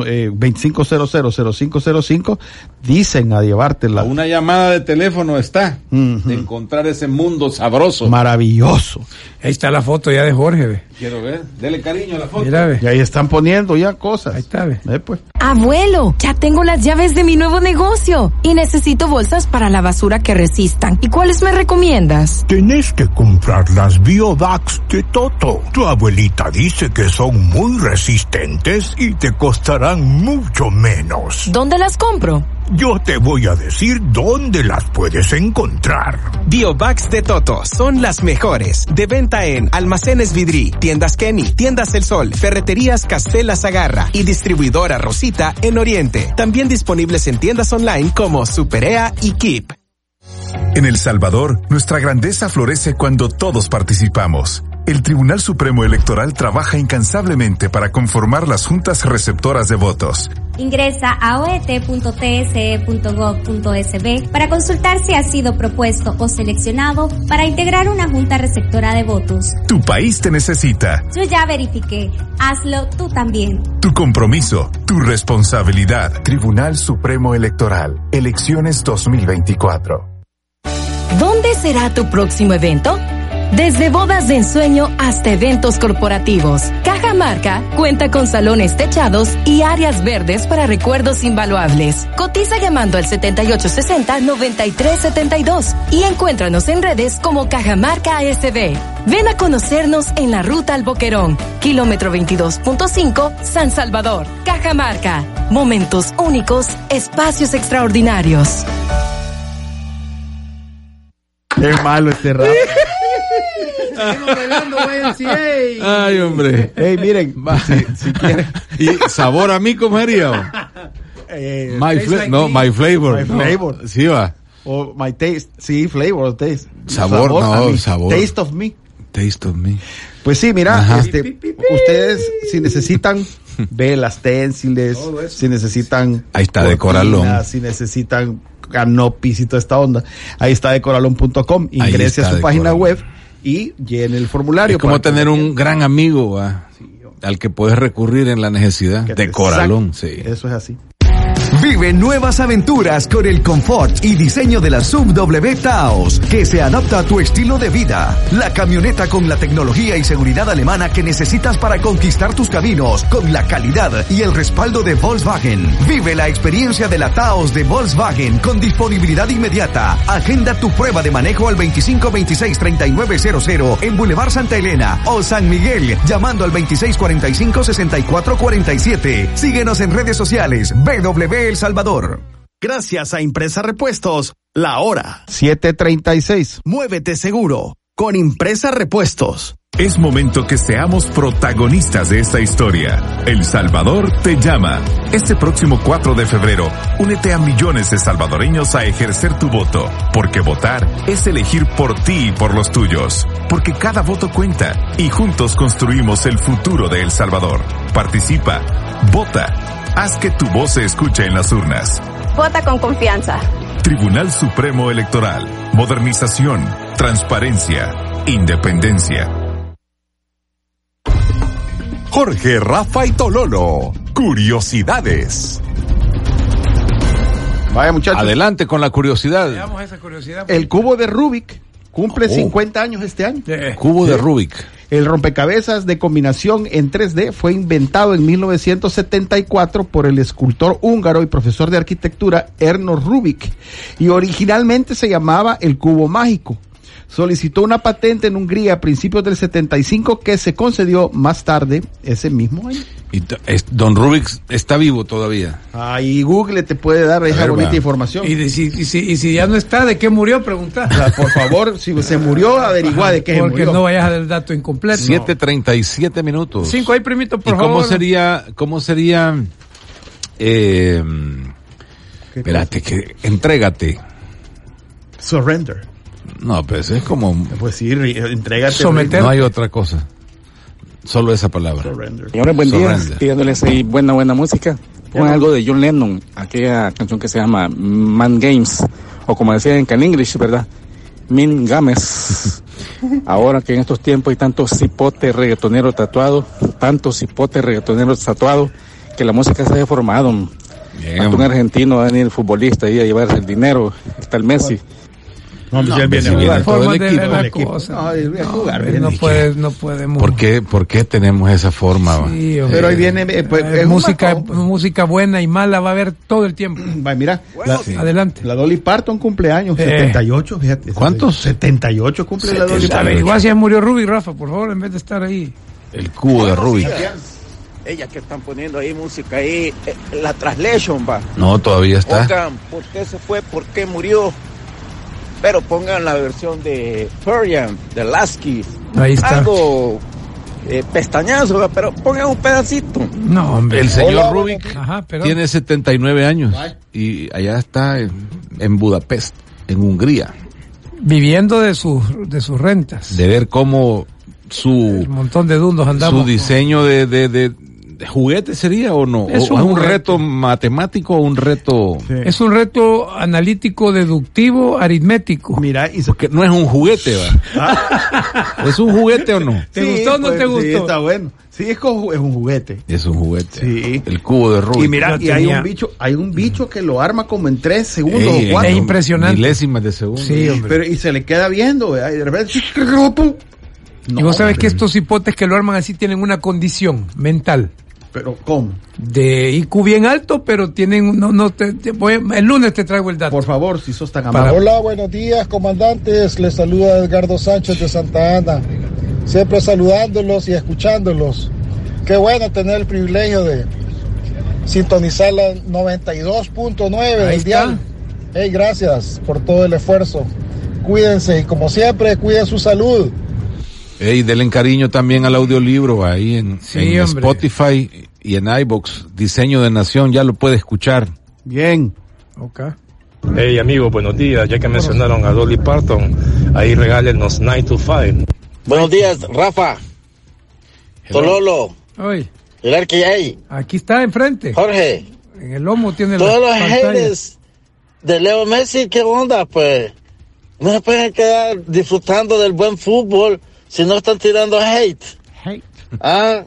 eh, 25000505 dicen a llevártela. Una llamada de teléfono está de encontrar ese mundo sabroso. Maravilloso. Ahí está la foto ya de Jorge. ve. Quiero ver, dele cariño a la foto. Mira, ve. Y ahí están poniendo ya cosas. Ahí está, ve. pues. Abuelo, ya tengo las llaves de mi nuevo negocio y necesito bolsas para la basura que resistan. ¿Y cuáles me recomiendas? Tenés que comprar las Biovacs de Toto. Tu abuelita dice que son muy resistentes y te costarán mucho menos. ¿Dónde las compro? Yo te voy a decir dónde las puedes encontrar. Biovacs de Toto son las mejores. De venta en Almacenes Vidri, Tiendas Kenny, Tiendas El Sol, Ferreterías Castella Zagarra y distribuidora Rosita en Oriente. También disponibles en tiendas online como Superea y Keep. En El Salvador, nuestra grandeza florece cuando todos participamos. El Tribunal Supremo Electoral trabaja incansablemente para conformar las juntas receptoras de votos. Ingresa a oet.tse.gov.sb para consultar si ha sido propuesto o seleccionado para integrar una junta receptora de votos. Tu país te necesita. Yo ya verifiqué. Hazlo tú también. Tu compromiso, tu responsabilidad. Tribunal Supremo Electoral. Elecciones 2024. ¿Dónde será tu próximo evento? Desde bodas de ensueño hasta eventos corporativos, Cajamarca cuenta con salones techados y áreas verdes para recuerdos invaluables. Cotiza llamando al 7860-9372 y encuéntranos en redes como Cajamarca ASB. Ven a conocernos en la ruta al Boquerón, kilómetro 22.5, San Salvador, Cajamarca. Momentos únicos, espacios extraordinarios. Qué malo este rap. [LAUGHS] Seguimos bailando YMCA. Ay, hombre. Hey, miren, [LAUGHS] si, si quieren. ¿Y sabor a mí cómo sería? eh, My like no, me. my flavor. My No, flavor. Sí va. O my taste, sí, flavor, o taste. Sabor, no, mí. sabor. Taste of me. Taste of me. Pues sí, mira, Ajá. este, ustedes si necesitan velas, ténciles, si necesitan Ahí está, de Coralón. si necesitan canopis y toda esta onda, ahí está decoralón.com, ingrese a su página web y llene el formulario. Es como tener un gran amigo ¿va? al que puedes recurrir en la necesidad. De Coralón, sí. Eso es así. Vive nuevas aventuras con el confort y diseño de la Sub W Taos, que se adapta a tu estilo de vida. La camioneta con la tecnología y seguridad alemana que necesitas para conquistar tus caminos, con la calidad y el respaldo de Volkswagen. Vive la experiencia de la Taos de Volkswagen con disponibilidad inmediata. Agenda tu prueba de manejo al 2526-3900 en Boulevard Santa Elena o San Miguel, llamando al 2645-6447. Síguenos en redes sociales BW El Salvador. Gracias a Impresa Repuestos, la hora. 736. Muévete seguro con Impresa Repuestos. Es momento que seamos protagonistas de esta historia. El Salvador te llama. Este próximo 4 de febrero, únete a millones de salvadoreños a ejercer tu voto, porque votar es elegir por ti y por los tuyos, porque cada voto cuenta y juntos construimos el futuro de El Salvador. Participa, vota, haz que tu voz se escuche en las urnas. Vota con confianza. Tribunal Supremo Electoral, modernización, transparencia, independencia. Jorge, Rafa y Tololo. Curiosidades. Vaya muchachos. Adelante con la curiosidad. Veamos esa curiosidad. El cubo de Rubik cumple Oh. 50 años este año. Cubo de. Rubik. El rompecabezas de combinación en 3D fue inventado en 1974 por el escultor húngaro y profesor de arquitectura Erno Rubik y originalmente se llamaba el cubo mágico. Solicitó una patente en Hungría a principios del 75 que se concedió más tarde ese mismo año. Y es- Don Rubik está vivo todavía. Ahí Google te puede dar esa ver, bonita va. información. Y, de- si, y si- y si ya no está, ¿de qué murió? Pregunta. O sea, por favor, si se murió, averigua de qué Porque murió. no vayas a dar el dato incompleto. 7.37 minutos. Cinco ahí, primito, por ¿Y cómo favor. sería, cómo sería, eh, espérate, que, entrégate. Surrender. No, pues es como, Pues sí, entrégate. no hay otra cosa. Solo esa palabra. Señores, buen día. Surrender. Pidiéndoles ahí buena, buena música. Pongan algo de John Lennon, aquella canción que se llama Man Games, o como decía en Can English, ¿verdad? Min Games. [LAUGHS] Ahora que en estos tiempos hay tantos cipotes reggaetoneros tatuados, tantos cipotes reggaetoneros tatuados, que la música se ha deformado. Hasta un argentino va a venir el futbolista ahí a llevarse el dinero, está el Messi. No, pues él viene a si jugar. viene todo el equipo. la el equipo. cosa. No, viene a jugar, hombre, viene. no, puede, no podemos. ¿Por qué, por qué tenemos esa forma? Sí, hombre. Pero ahí viene, eh, pues, Eh, es música, bajón. música buena y mala va a haber todo el tiempo. Va, mira, la, Adelante. la Dolly Parton cumpleaños, Eh. 78, fíjate. ¿Cuántos? 78 cumple la Dolly Parton. Igual si ya murió Ruby, Rafa, por favor, en vez de estar ahí. El cubo de Rubik. Ella que están poniendo ahí música ahí, eh, la translation va. No, todavía está. Pongan por qué se fue, por qué murió. Pero pongan la versión de Furian, de Lasky. Ahí está. Algo eh, pestañazo, pero pongan un pedacito. No, hombre. El señor Hola, Rubik Ajá, pero. tiene 79 años y allá está en, en Budapest, en Hungría, Viviendo de sus, de sus rentas. de ver cómo su, Un montón de dundos andamos. su diseño de, de, de- de juguete sería o no? Es ¿O un es un juguete. reto matemático o un reto...? Es un reto analítico, deductivo, aritmético. Mira, y Porque no es un juguete, ¿va? ¿Es un juguete o no? ¿Te gustó o no pues, te Sí, gustó? está bueno. Sí, es, un juguete. Es un juguete. Sí. El cubo de Rubik. Y mira, y hay un bicho, hay un bicho que lo arma como en tres segundos Ey, o cuatro. Es impresionante. Milésimas de segundo. Sí, hombre. Pero, y se le queda viendo, ¿verdad? y de repente, y vos sabes que estos hipotes que lo arman así tienen una condición mental. Pero ¿cómo? De IQ bien alto, pero tienen. No, no te, te voy a- el lunes te traigo el dato. Por favor, si sos tan Para- amable. Hola, buenos días, comandantes. Les saluda Edgardo Sánchez de Santa Ana. Siempre saludándolos y escuchándolos. Qué bueno tener el privilegio de sintonizar la 92.9 Ahí del dial. Hey, gracias por todo el esfuerzo. Cuídense y como siempre, cuiden su salud. Y denle cariño también al audiolibro ahí en, Sí, en hombre. Spotify y en iBox. Diseño de Nación, ya lo puede escuchar. Bien. Ok. Hey amigo, buenos días. Ya que mencionaron a Dolly Parton, ahí regálenos 9 to 5. Buenos días, Rafa. Tololo. Oye, El que hay. aquí está enfrente. Jorge. En el lomo tiene Todos la los haters de Leo Messi, ¿qué onda? Pues no se pueden quedar disfrutando del buen fútbol si no están tirando hate. Hate. Ah,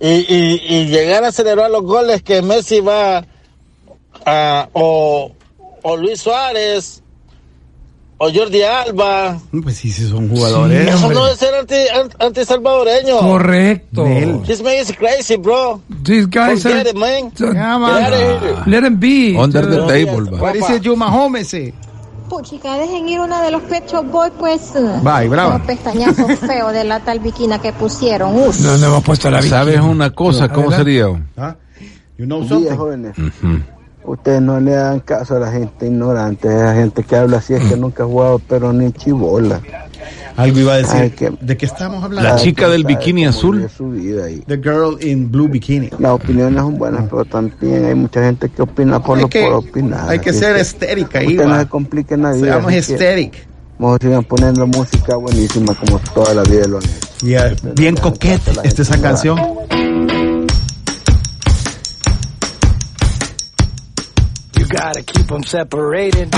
y, y, y llegar a celebrar los goles que Messi va a, o, o Luis Suárez o Jordi Alba. Pues sí, sí son jugadores. Eso no es ser anti, an- anti-salvadoreño. Correcto. This man is crazy, bro. These guys Forget are- it, man. Yeah, Get man. out of here. Let him be. Under the table, va. What is it, Yuma Holmes? Eh? Puchica, dejen ir una de los Pet Shop Boys, pues. Bye, brava. Los pestañazos [LAUGHS] feos de la tal viquina que pusieron. Uf. No, no hemos puesto la ¿Sabes una cosa? ¿Cómo sería? ¿Ah? You know something? jóvenes. Ustedes no le dan caso a la gente ignorante, a la gente que habla así, es que nunca ha jugado, pero ni chibola. Algo iba a decir. Ay, que- ¿De qué estamos hablando? La chica del bikini azul. vive su vida y The girl in blue bikini. las opiniones son buenas, pero también hay mucha gente que opina por Hay lo que- por opinar. hay que ser que estérica ahí, Ustedes no se compliquen la vida. Seamos estétic. Mejor sigan poniendo música buenísima como toda la vida lo han hecho. Yeah, bien coquete esta esa canción. You gotta keep them separated.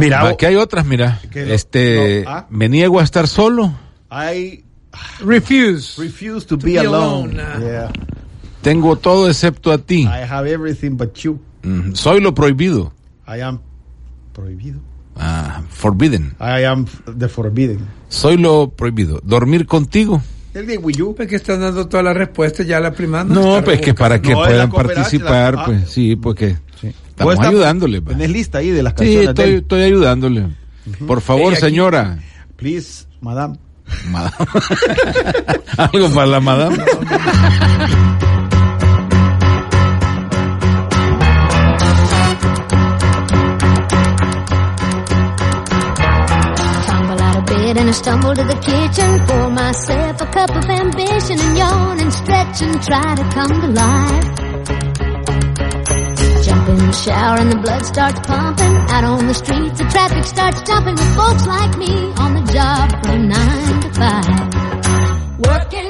Mira, Aquí hay otras, mira. Este, no, ah. me niego a estar solo. I refuse. refuse to, To be, be alone. alone. Yeah. Tengo todo excepto a ti. I have everything but you. Mm, Soy lo prohibido. I am Prohibido. Ah, forbidden. I am the forbidden. Soy lo prohibido. Dormir contigo. El de Wii U. Pues que están dando todas las respuestas ya la prima. No, está pues que para que No, puedan participar, la- ah. pues sí, porque Vos estamos estás- ayudándole. pues. Tenés lista ahí de las Sí, canciones. de estoy, ayudándole. Por favor, señora. Please, madame. Madame. [LAUGHS] Algo para la madame. And I stumble to the kitchen. Pour myself a cup of ambition and yawn and stretch and try to come to life. Shower and the blood starts pumping. Out on the streets, the traffic starts jumping with folks like me on the job from nine to five. Working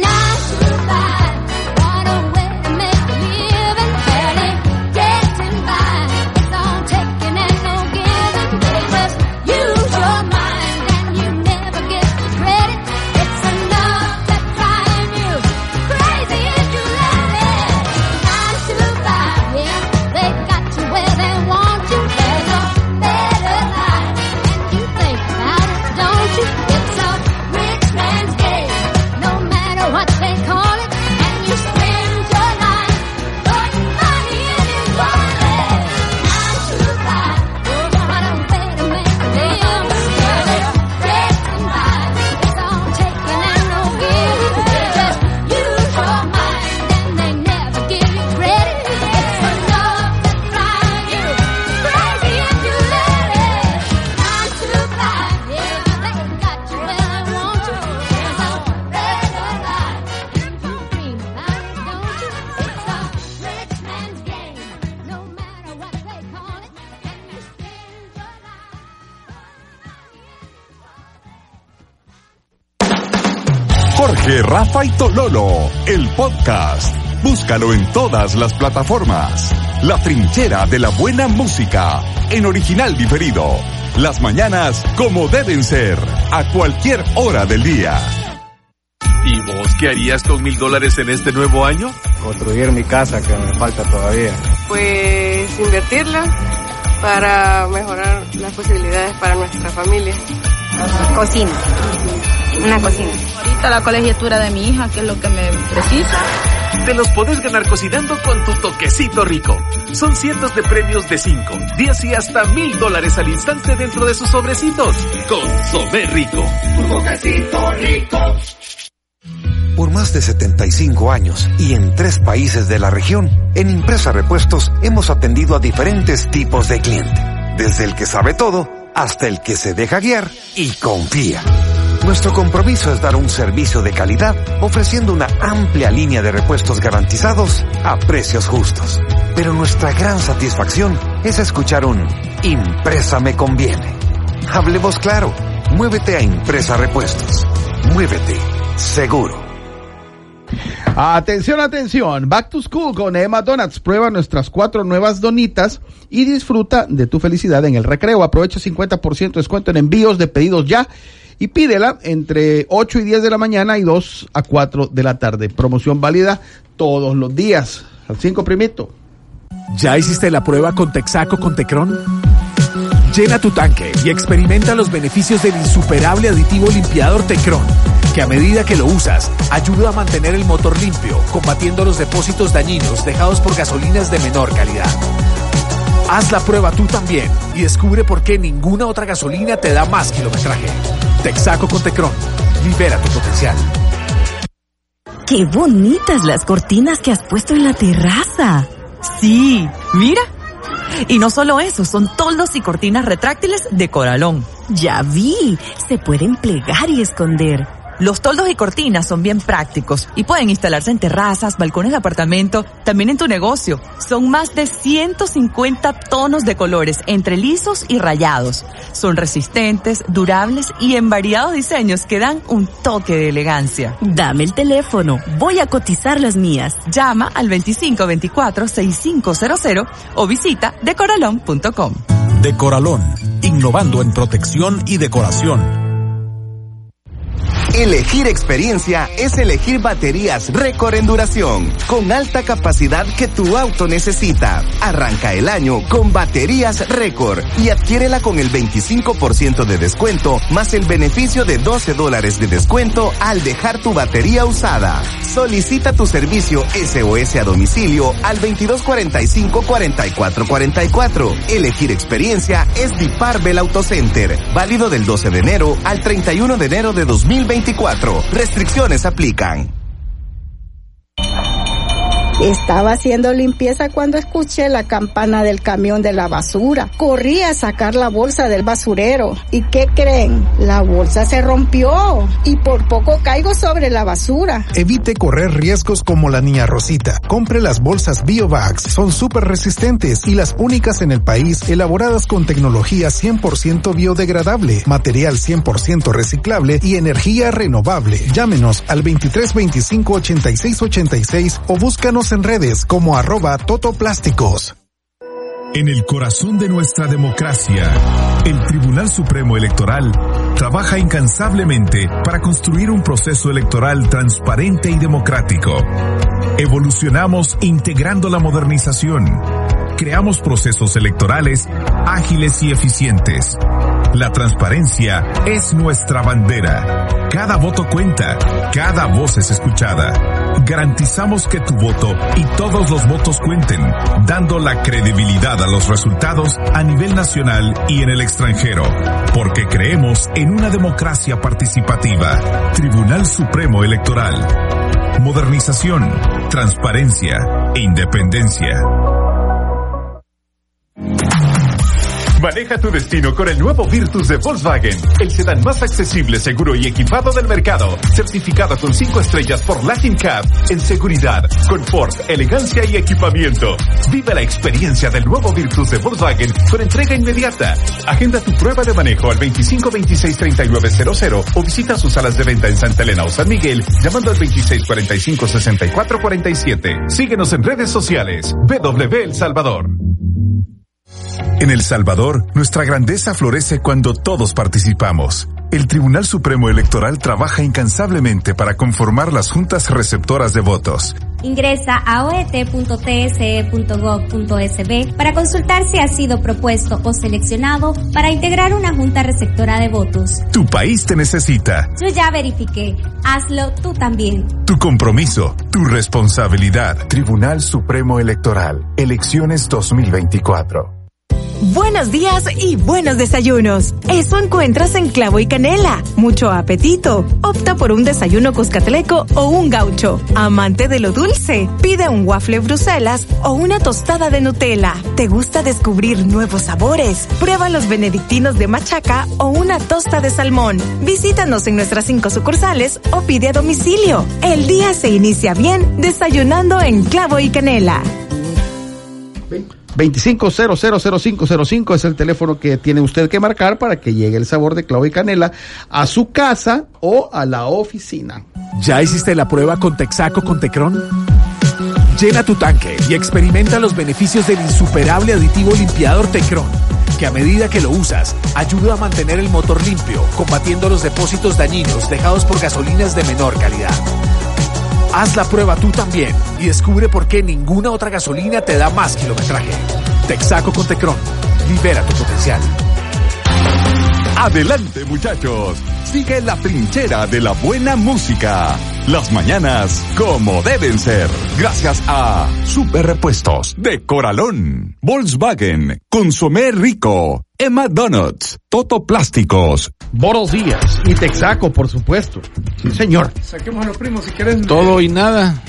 Tololo, el podcast. Búscalo en todas las plataformas. La trinchera de la buena música, en original diferido. Las mañanas como deben ser, a cualquier hora del día. ¿Y vos qué harías con mil dólares en este nuevo año? Construir mi casa que me falta todavía. Pues invertirla para mejorar las posibilidades para nuestra familia. Cocina. Una cocina. Ahorita la colegiatura de mi hija, que es lo que me precisa. Te los podés ganar cocinando con tu toquecito rico. Son cientos de premios de 5, 10 y hasta mil dólares al instante dentro de sus sobrecitos. Consomé rico. Tu toquecito rico. Por más de 75 años y en tres países de la región, en Impresa Repuestos hemos atendido a diferentes tipos de cliente. Desde el que sabe todo hasta el que se deja guiar y confía. Nuestro compromiso es dar un servicio de calidad ofreciendo una amplia línea de repuestos garantizados a precios justos. Pero nuestra gran satisfacción es escuchar un Impresa me conviene. Hablemos claro. Muévete a Impresa Repuestos. Muévete seguro. Atención, atención. Back to School con Emma Donuts. Prueba nuestras cuatro nuevas donitas y disfruta de tu felicidad en el recreo. Aprovecha 50% de descuento en envíos de pedidos ya y pídela entre 8 y 10 de la mañana y 2 a 4 de la tarde. Promoción válida todos los días. Al 5 primito. ¿Ya hiciste la prueba con Texaco con Tecron? Llena tu tanque y experimenta los beneficios del insuperable aditivo limpiador Tecron, que a medida que lo usas, ayuda a mantener el motor limpio, combatiendo los depósitos dañinos dejados por gasolinas de menor calidad. Haz la prueba tú también y descubre por qué ninguna otra gasolina te da más kilometraje. Texaco con Tecron. Libera tu potencial. ¡Qué bonitas las cortinas que has puesto en la terraza! Sí, mira. Y no solo eso, son toldos y cortinas retráctiles de Coralón. Ya vi, se pueden plegar y esconder. Los toldos y cortinas son bien prácticos y pueden instalarse en terrazas, balcones de apartamento, también en tu negocio. Son más de 150 tonos de colores entre lisos y rayados. Son resistentes, durables y en variados diseños que dan un toque de elegancia. Dame el teléfono, voy a cotizar las mías. Llama al 2524-6500 o visita decoralón.com. Decoralón, innovando en protección y decoración. Elegir experiencia es elegir baterías récord en duración, con alta capacidad que tu auto necesita. Arranca el año con baterías récord y adquiérela con el 25% de descuento más el beneficio de 12 dólares de descuento al dejar tu batería usada. Solicita tu servicio SOS a domicilio al 2245-4444. Elegir experiencia es Diparbel Auto Center, válido del 12 de enero al 31 de enero de 2024. Restricciones aplican. Estaba haciendo limpieza cuando escuché la campana del camión de la basura. Corrí a sacar la bolsa del basurero. ¿Y qué creen? La bolsa se rompió y por poco caigo sobre la basura. Evite correr riesgos como la niña Rosita. Compre las bolsas BioBags. Son súper resistentes y las únicas en el país elaboradas con tecnología 100% biodegradable, material 100% reciclable y energía renovable. Llámenos al 2325 8686 o búscanos en redes como arroba totoplásticos. En el corazón de nuestra democracia, el Tribunal Supremo Electoral trabaja incansablemente para construir un proceso electoral transparente y democrático. Evolucionamos integrando la modernización. Creamos procesos electorales ágiles y eficientes. La transparencia es nuestra bandera. Cada voto cuenta, cada voz es escuchada. Garantizamos que tu voto y todos los votos cuenten, dando la credibilidad a los resultados a nivel nacional y en el extranjero, porque creemos en una democracia participativa. Tribunal Supremo Electoral. Modernización, transparencia e independencia. Maneja tu destino con el nuevo Virtus de Volkswagen, el sedán más accesible, seguro y equipado del mercado, certificado con 5 estrellas por Latin Cab, en seguridad, confort, elegancia y equipamiento. Vive la experiencia del nuevo Virtus de Volkswagen con entrega inmediata. Agenda tu prueba de manejo al 25 26 39 00 o visita sus salas de venta en Santa Elena o San Miguel llamando al 26 45 64 47. Síguenos en redes sociales. BW El Salvador. En El Salvador, nuestra grandeza florece cuando todos participamos. El Tribunal Supremo Electoral trabaja incansablemente para conformar las juntas receptoras de votos. Ingresa a oet.tse.gov.sb para consultar si ha sido propuesto o seleccionado para integrar una junta receptora de votos. Tu país te necesita. Yo ya verifiqué. Hazlo tú también. Tu compromiso, tu responsabilidad. Tribunal Supremo Electoral. Elecciones 2024. Buenos días y buenos desayunos. Eso encuentras en Clavo y Canela. Mucho apetito. Opta por un desayuno cuscatleco o un gaucho. Amante de lo dulce. Pide un waffle Bruselas o una tostada de Nutella. ¿Te gusta descubrir nuevos sabores? Prueba los benedictinos de machaca o una tosta de salmón. Visítanos en nuestras cinco sucursales o pide a domicilio. El día se inicia bien desayunando en Clavo y Canela. 25000505 es el teléfono que tiene usted que marcar para que llegue el sabor de clavo y canela a su casa o a la oficina. ¿Ya hiciste la prueba con Texaco con Tecron? Llena tu tanque y experimenta los beneficios del insuperable aditivo limpiador Tecron, que a medida que lo usas, ayuda a mantener el motor limpio, combatiendo los depósitos dañinos dejados por gasolinas de menor calidad. Haz la prueba tú también y descubre por qué ninguna otra gasolina te da más kilometraje. Texaco con Tecron. Libera tu potencial. Adelante muchachos, sigue la trinchera de la buena música. Las mañanas como deben ser. Gracias a Super Repuestos de Coralón, Volkswagen, Consomé Rico, Emma Donuts, Toto Plásticos. Boros Díaz y Texaco, por supuesto. Sí, señor. Saquemos a los primos si quieres. Todo y nada.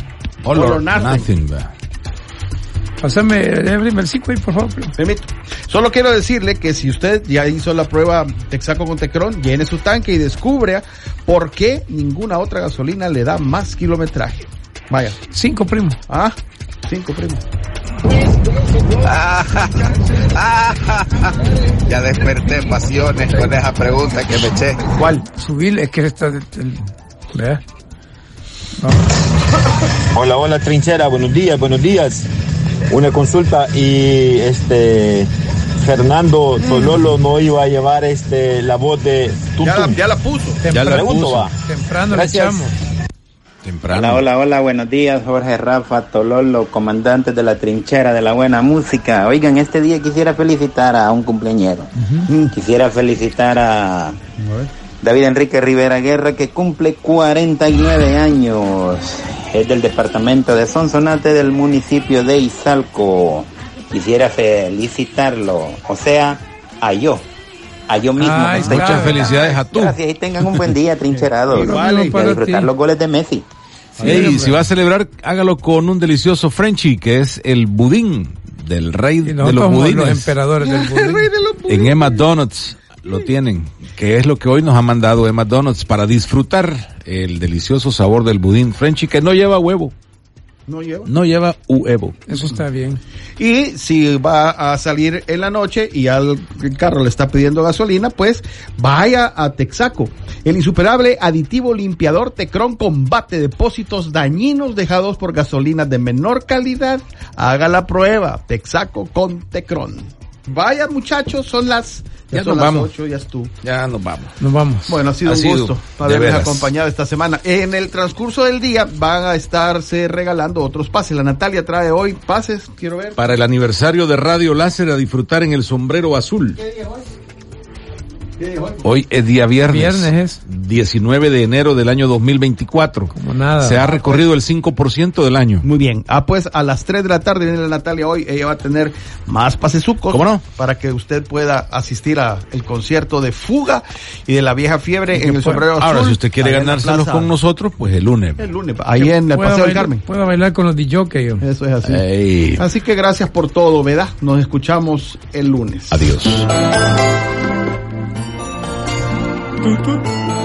All or nothing. nothing. Pásame el el 5 ahí, por favor. primo. Permito. Solo quiero decirle que si usted ya hizo la prueba Texaco con Tecron, llene su tanque y descubre por qué ninguna otra gasolina le da más kilometraje. Vaya. Cinco, primo. Ah, cinco, [LAUGHS] ya desperté pasiones con esa pregunta que me eché. ¿Cuál? Subirle, es que está... Vea. [LAUGHS] Hola, hola trinchera, buenos días, buenos días. Una consulta y este Fernando Tololo no iba a llevar este la voz de Tum Ya la, Tum. ya la puso. Ya la Pregunto, puso. va. Temprano Gracias. le echamos. Temprano. Hola, hola, hola, buenos días, Jorge Rafa, Tololo, comandantes de la trinchera de la buena música. Oigan, este día quisiera felicitar a un cumpleañero. Quisiera felicitar a David Enrique Rivera Guerra, que cumple 49 años. Es del departamento de Sonsonate del municipio de Izalco. Quisiera felicitarlo, o sea, a yo. A yo mismo. Ay, muchas felicidades a tú. Gracias y tengan un buen día, [LAUGHS] trincherados. Igual, y para disfrutar ti. los goles de Messi. Ey, si va a celebrar, hágalo con un delicioso Frenchy, que es el budín del rey [LAUGHS] de los budines. los emperadores del budín. En Emma Donuts lo tienen, que es lo que hoy nos ha mandado Emma Donuts para disfrutar el delicioso sabor del budín Frenchy, que no lleva huevo, No lleva. no lleva huevo. Eso está bien. Y si va a salir en la noche y al carro le está pidiendo gasolina, pues vaya a Texaco. El insuperable aditivo limpiador Tecron combate depósitos dañinos dejados por gasolinas de menor calidad. Haga la prueba. Texaco con Tecron. Vaya muchachos, son las, ya Ya son las vamos. ocho, ya estuvo. Ya nos vamos. Nos vamos. Bueno, ha sido Ha un sido, gusto haberles acompañado esta semana. En el transcurso del día van a estarse regalando otros pases. La Natalia trae hoy pases, quiero ver. Para el aniversario de Radio Láser a disfrutar en el sombrero azul. Hoy es día viernes. Viernes es. 19 de enero del año 2024. Como nada. Se ha recorrido el 5% del año. Muy bien. Ah, pues a las 3 de la tarde viene la Natalia hoy. Ella va a tener más pasesucos. ¿Cómo no? Para que usted pueda asistir a el concierto de Fuga y de la vieja fiebre en el Bueno, sombrero azul. Ahora, si usted quiere ganárselos con nosotros, pues el lunes. El lunes, ahí en el Paseo del Carmen. Puedo bailar con los DJ. Eso es así. Ey. Así que gracias por todo, ¿verdad? Nos escuchamos el lunes. Adiós. do, do.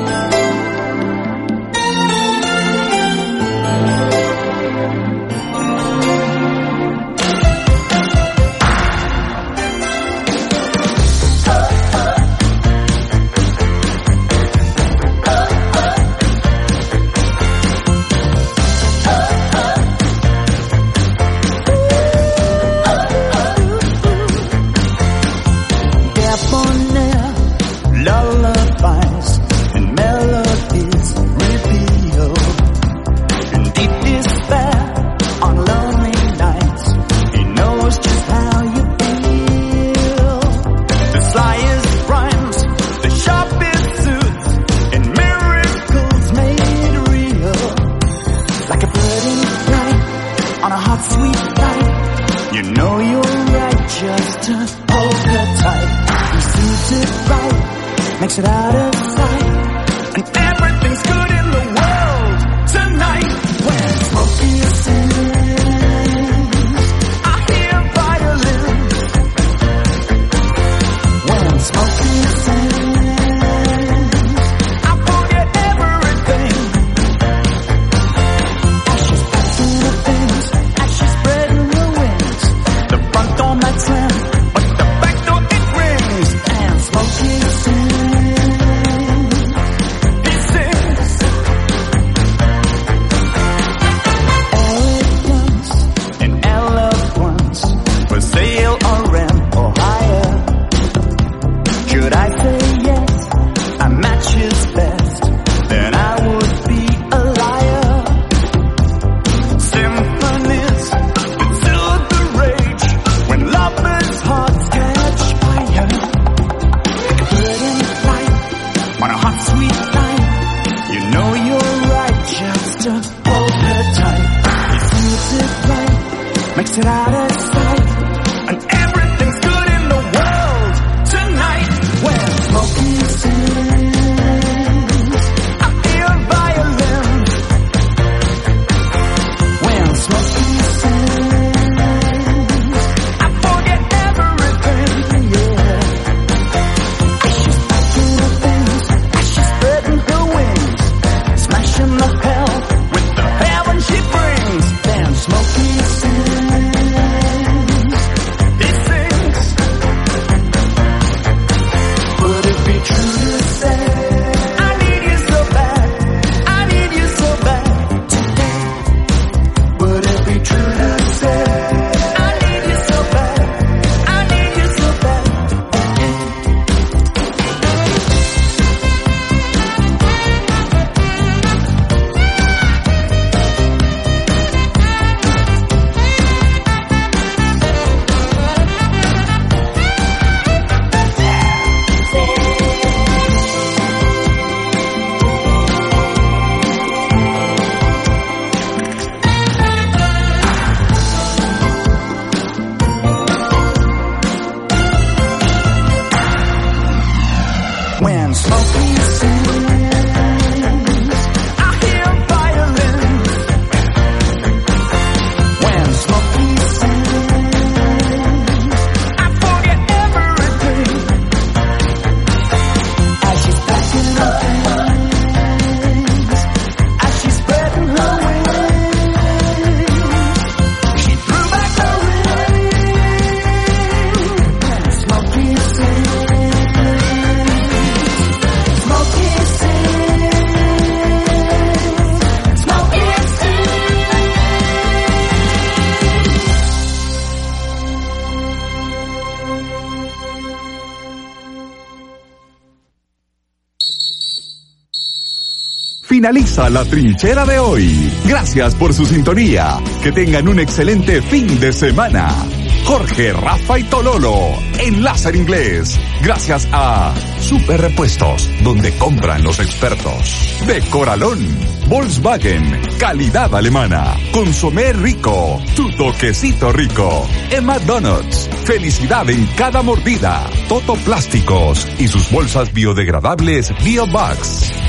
Just hold her tight. He sees it right, makes it out of finaliza la trinchera de hoy. Gracias por su sintonía. Que tengan un excelente fin de semana. Jorge, Rafa y Tololo en Láser Inglés. Gracias a Super Repuestos, donde compran los expertos. De Coralón, Volkswagen, calidad alemana. Consomé rico, tu toquecito rico. Emma Donuts, felicidad en cada mordida. Toto Plásticos y sus bolsas biodegradables BioBugs.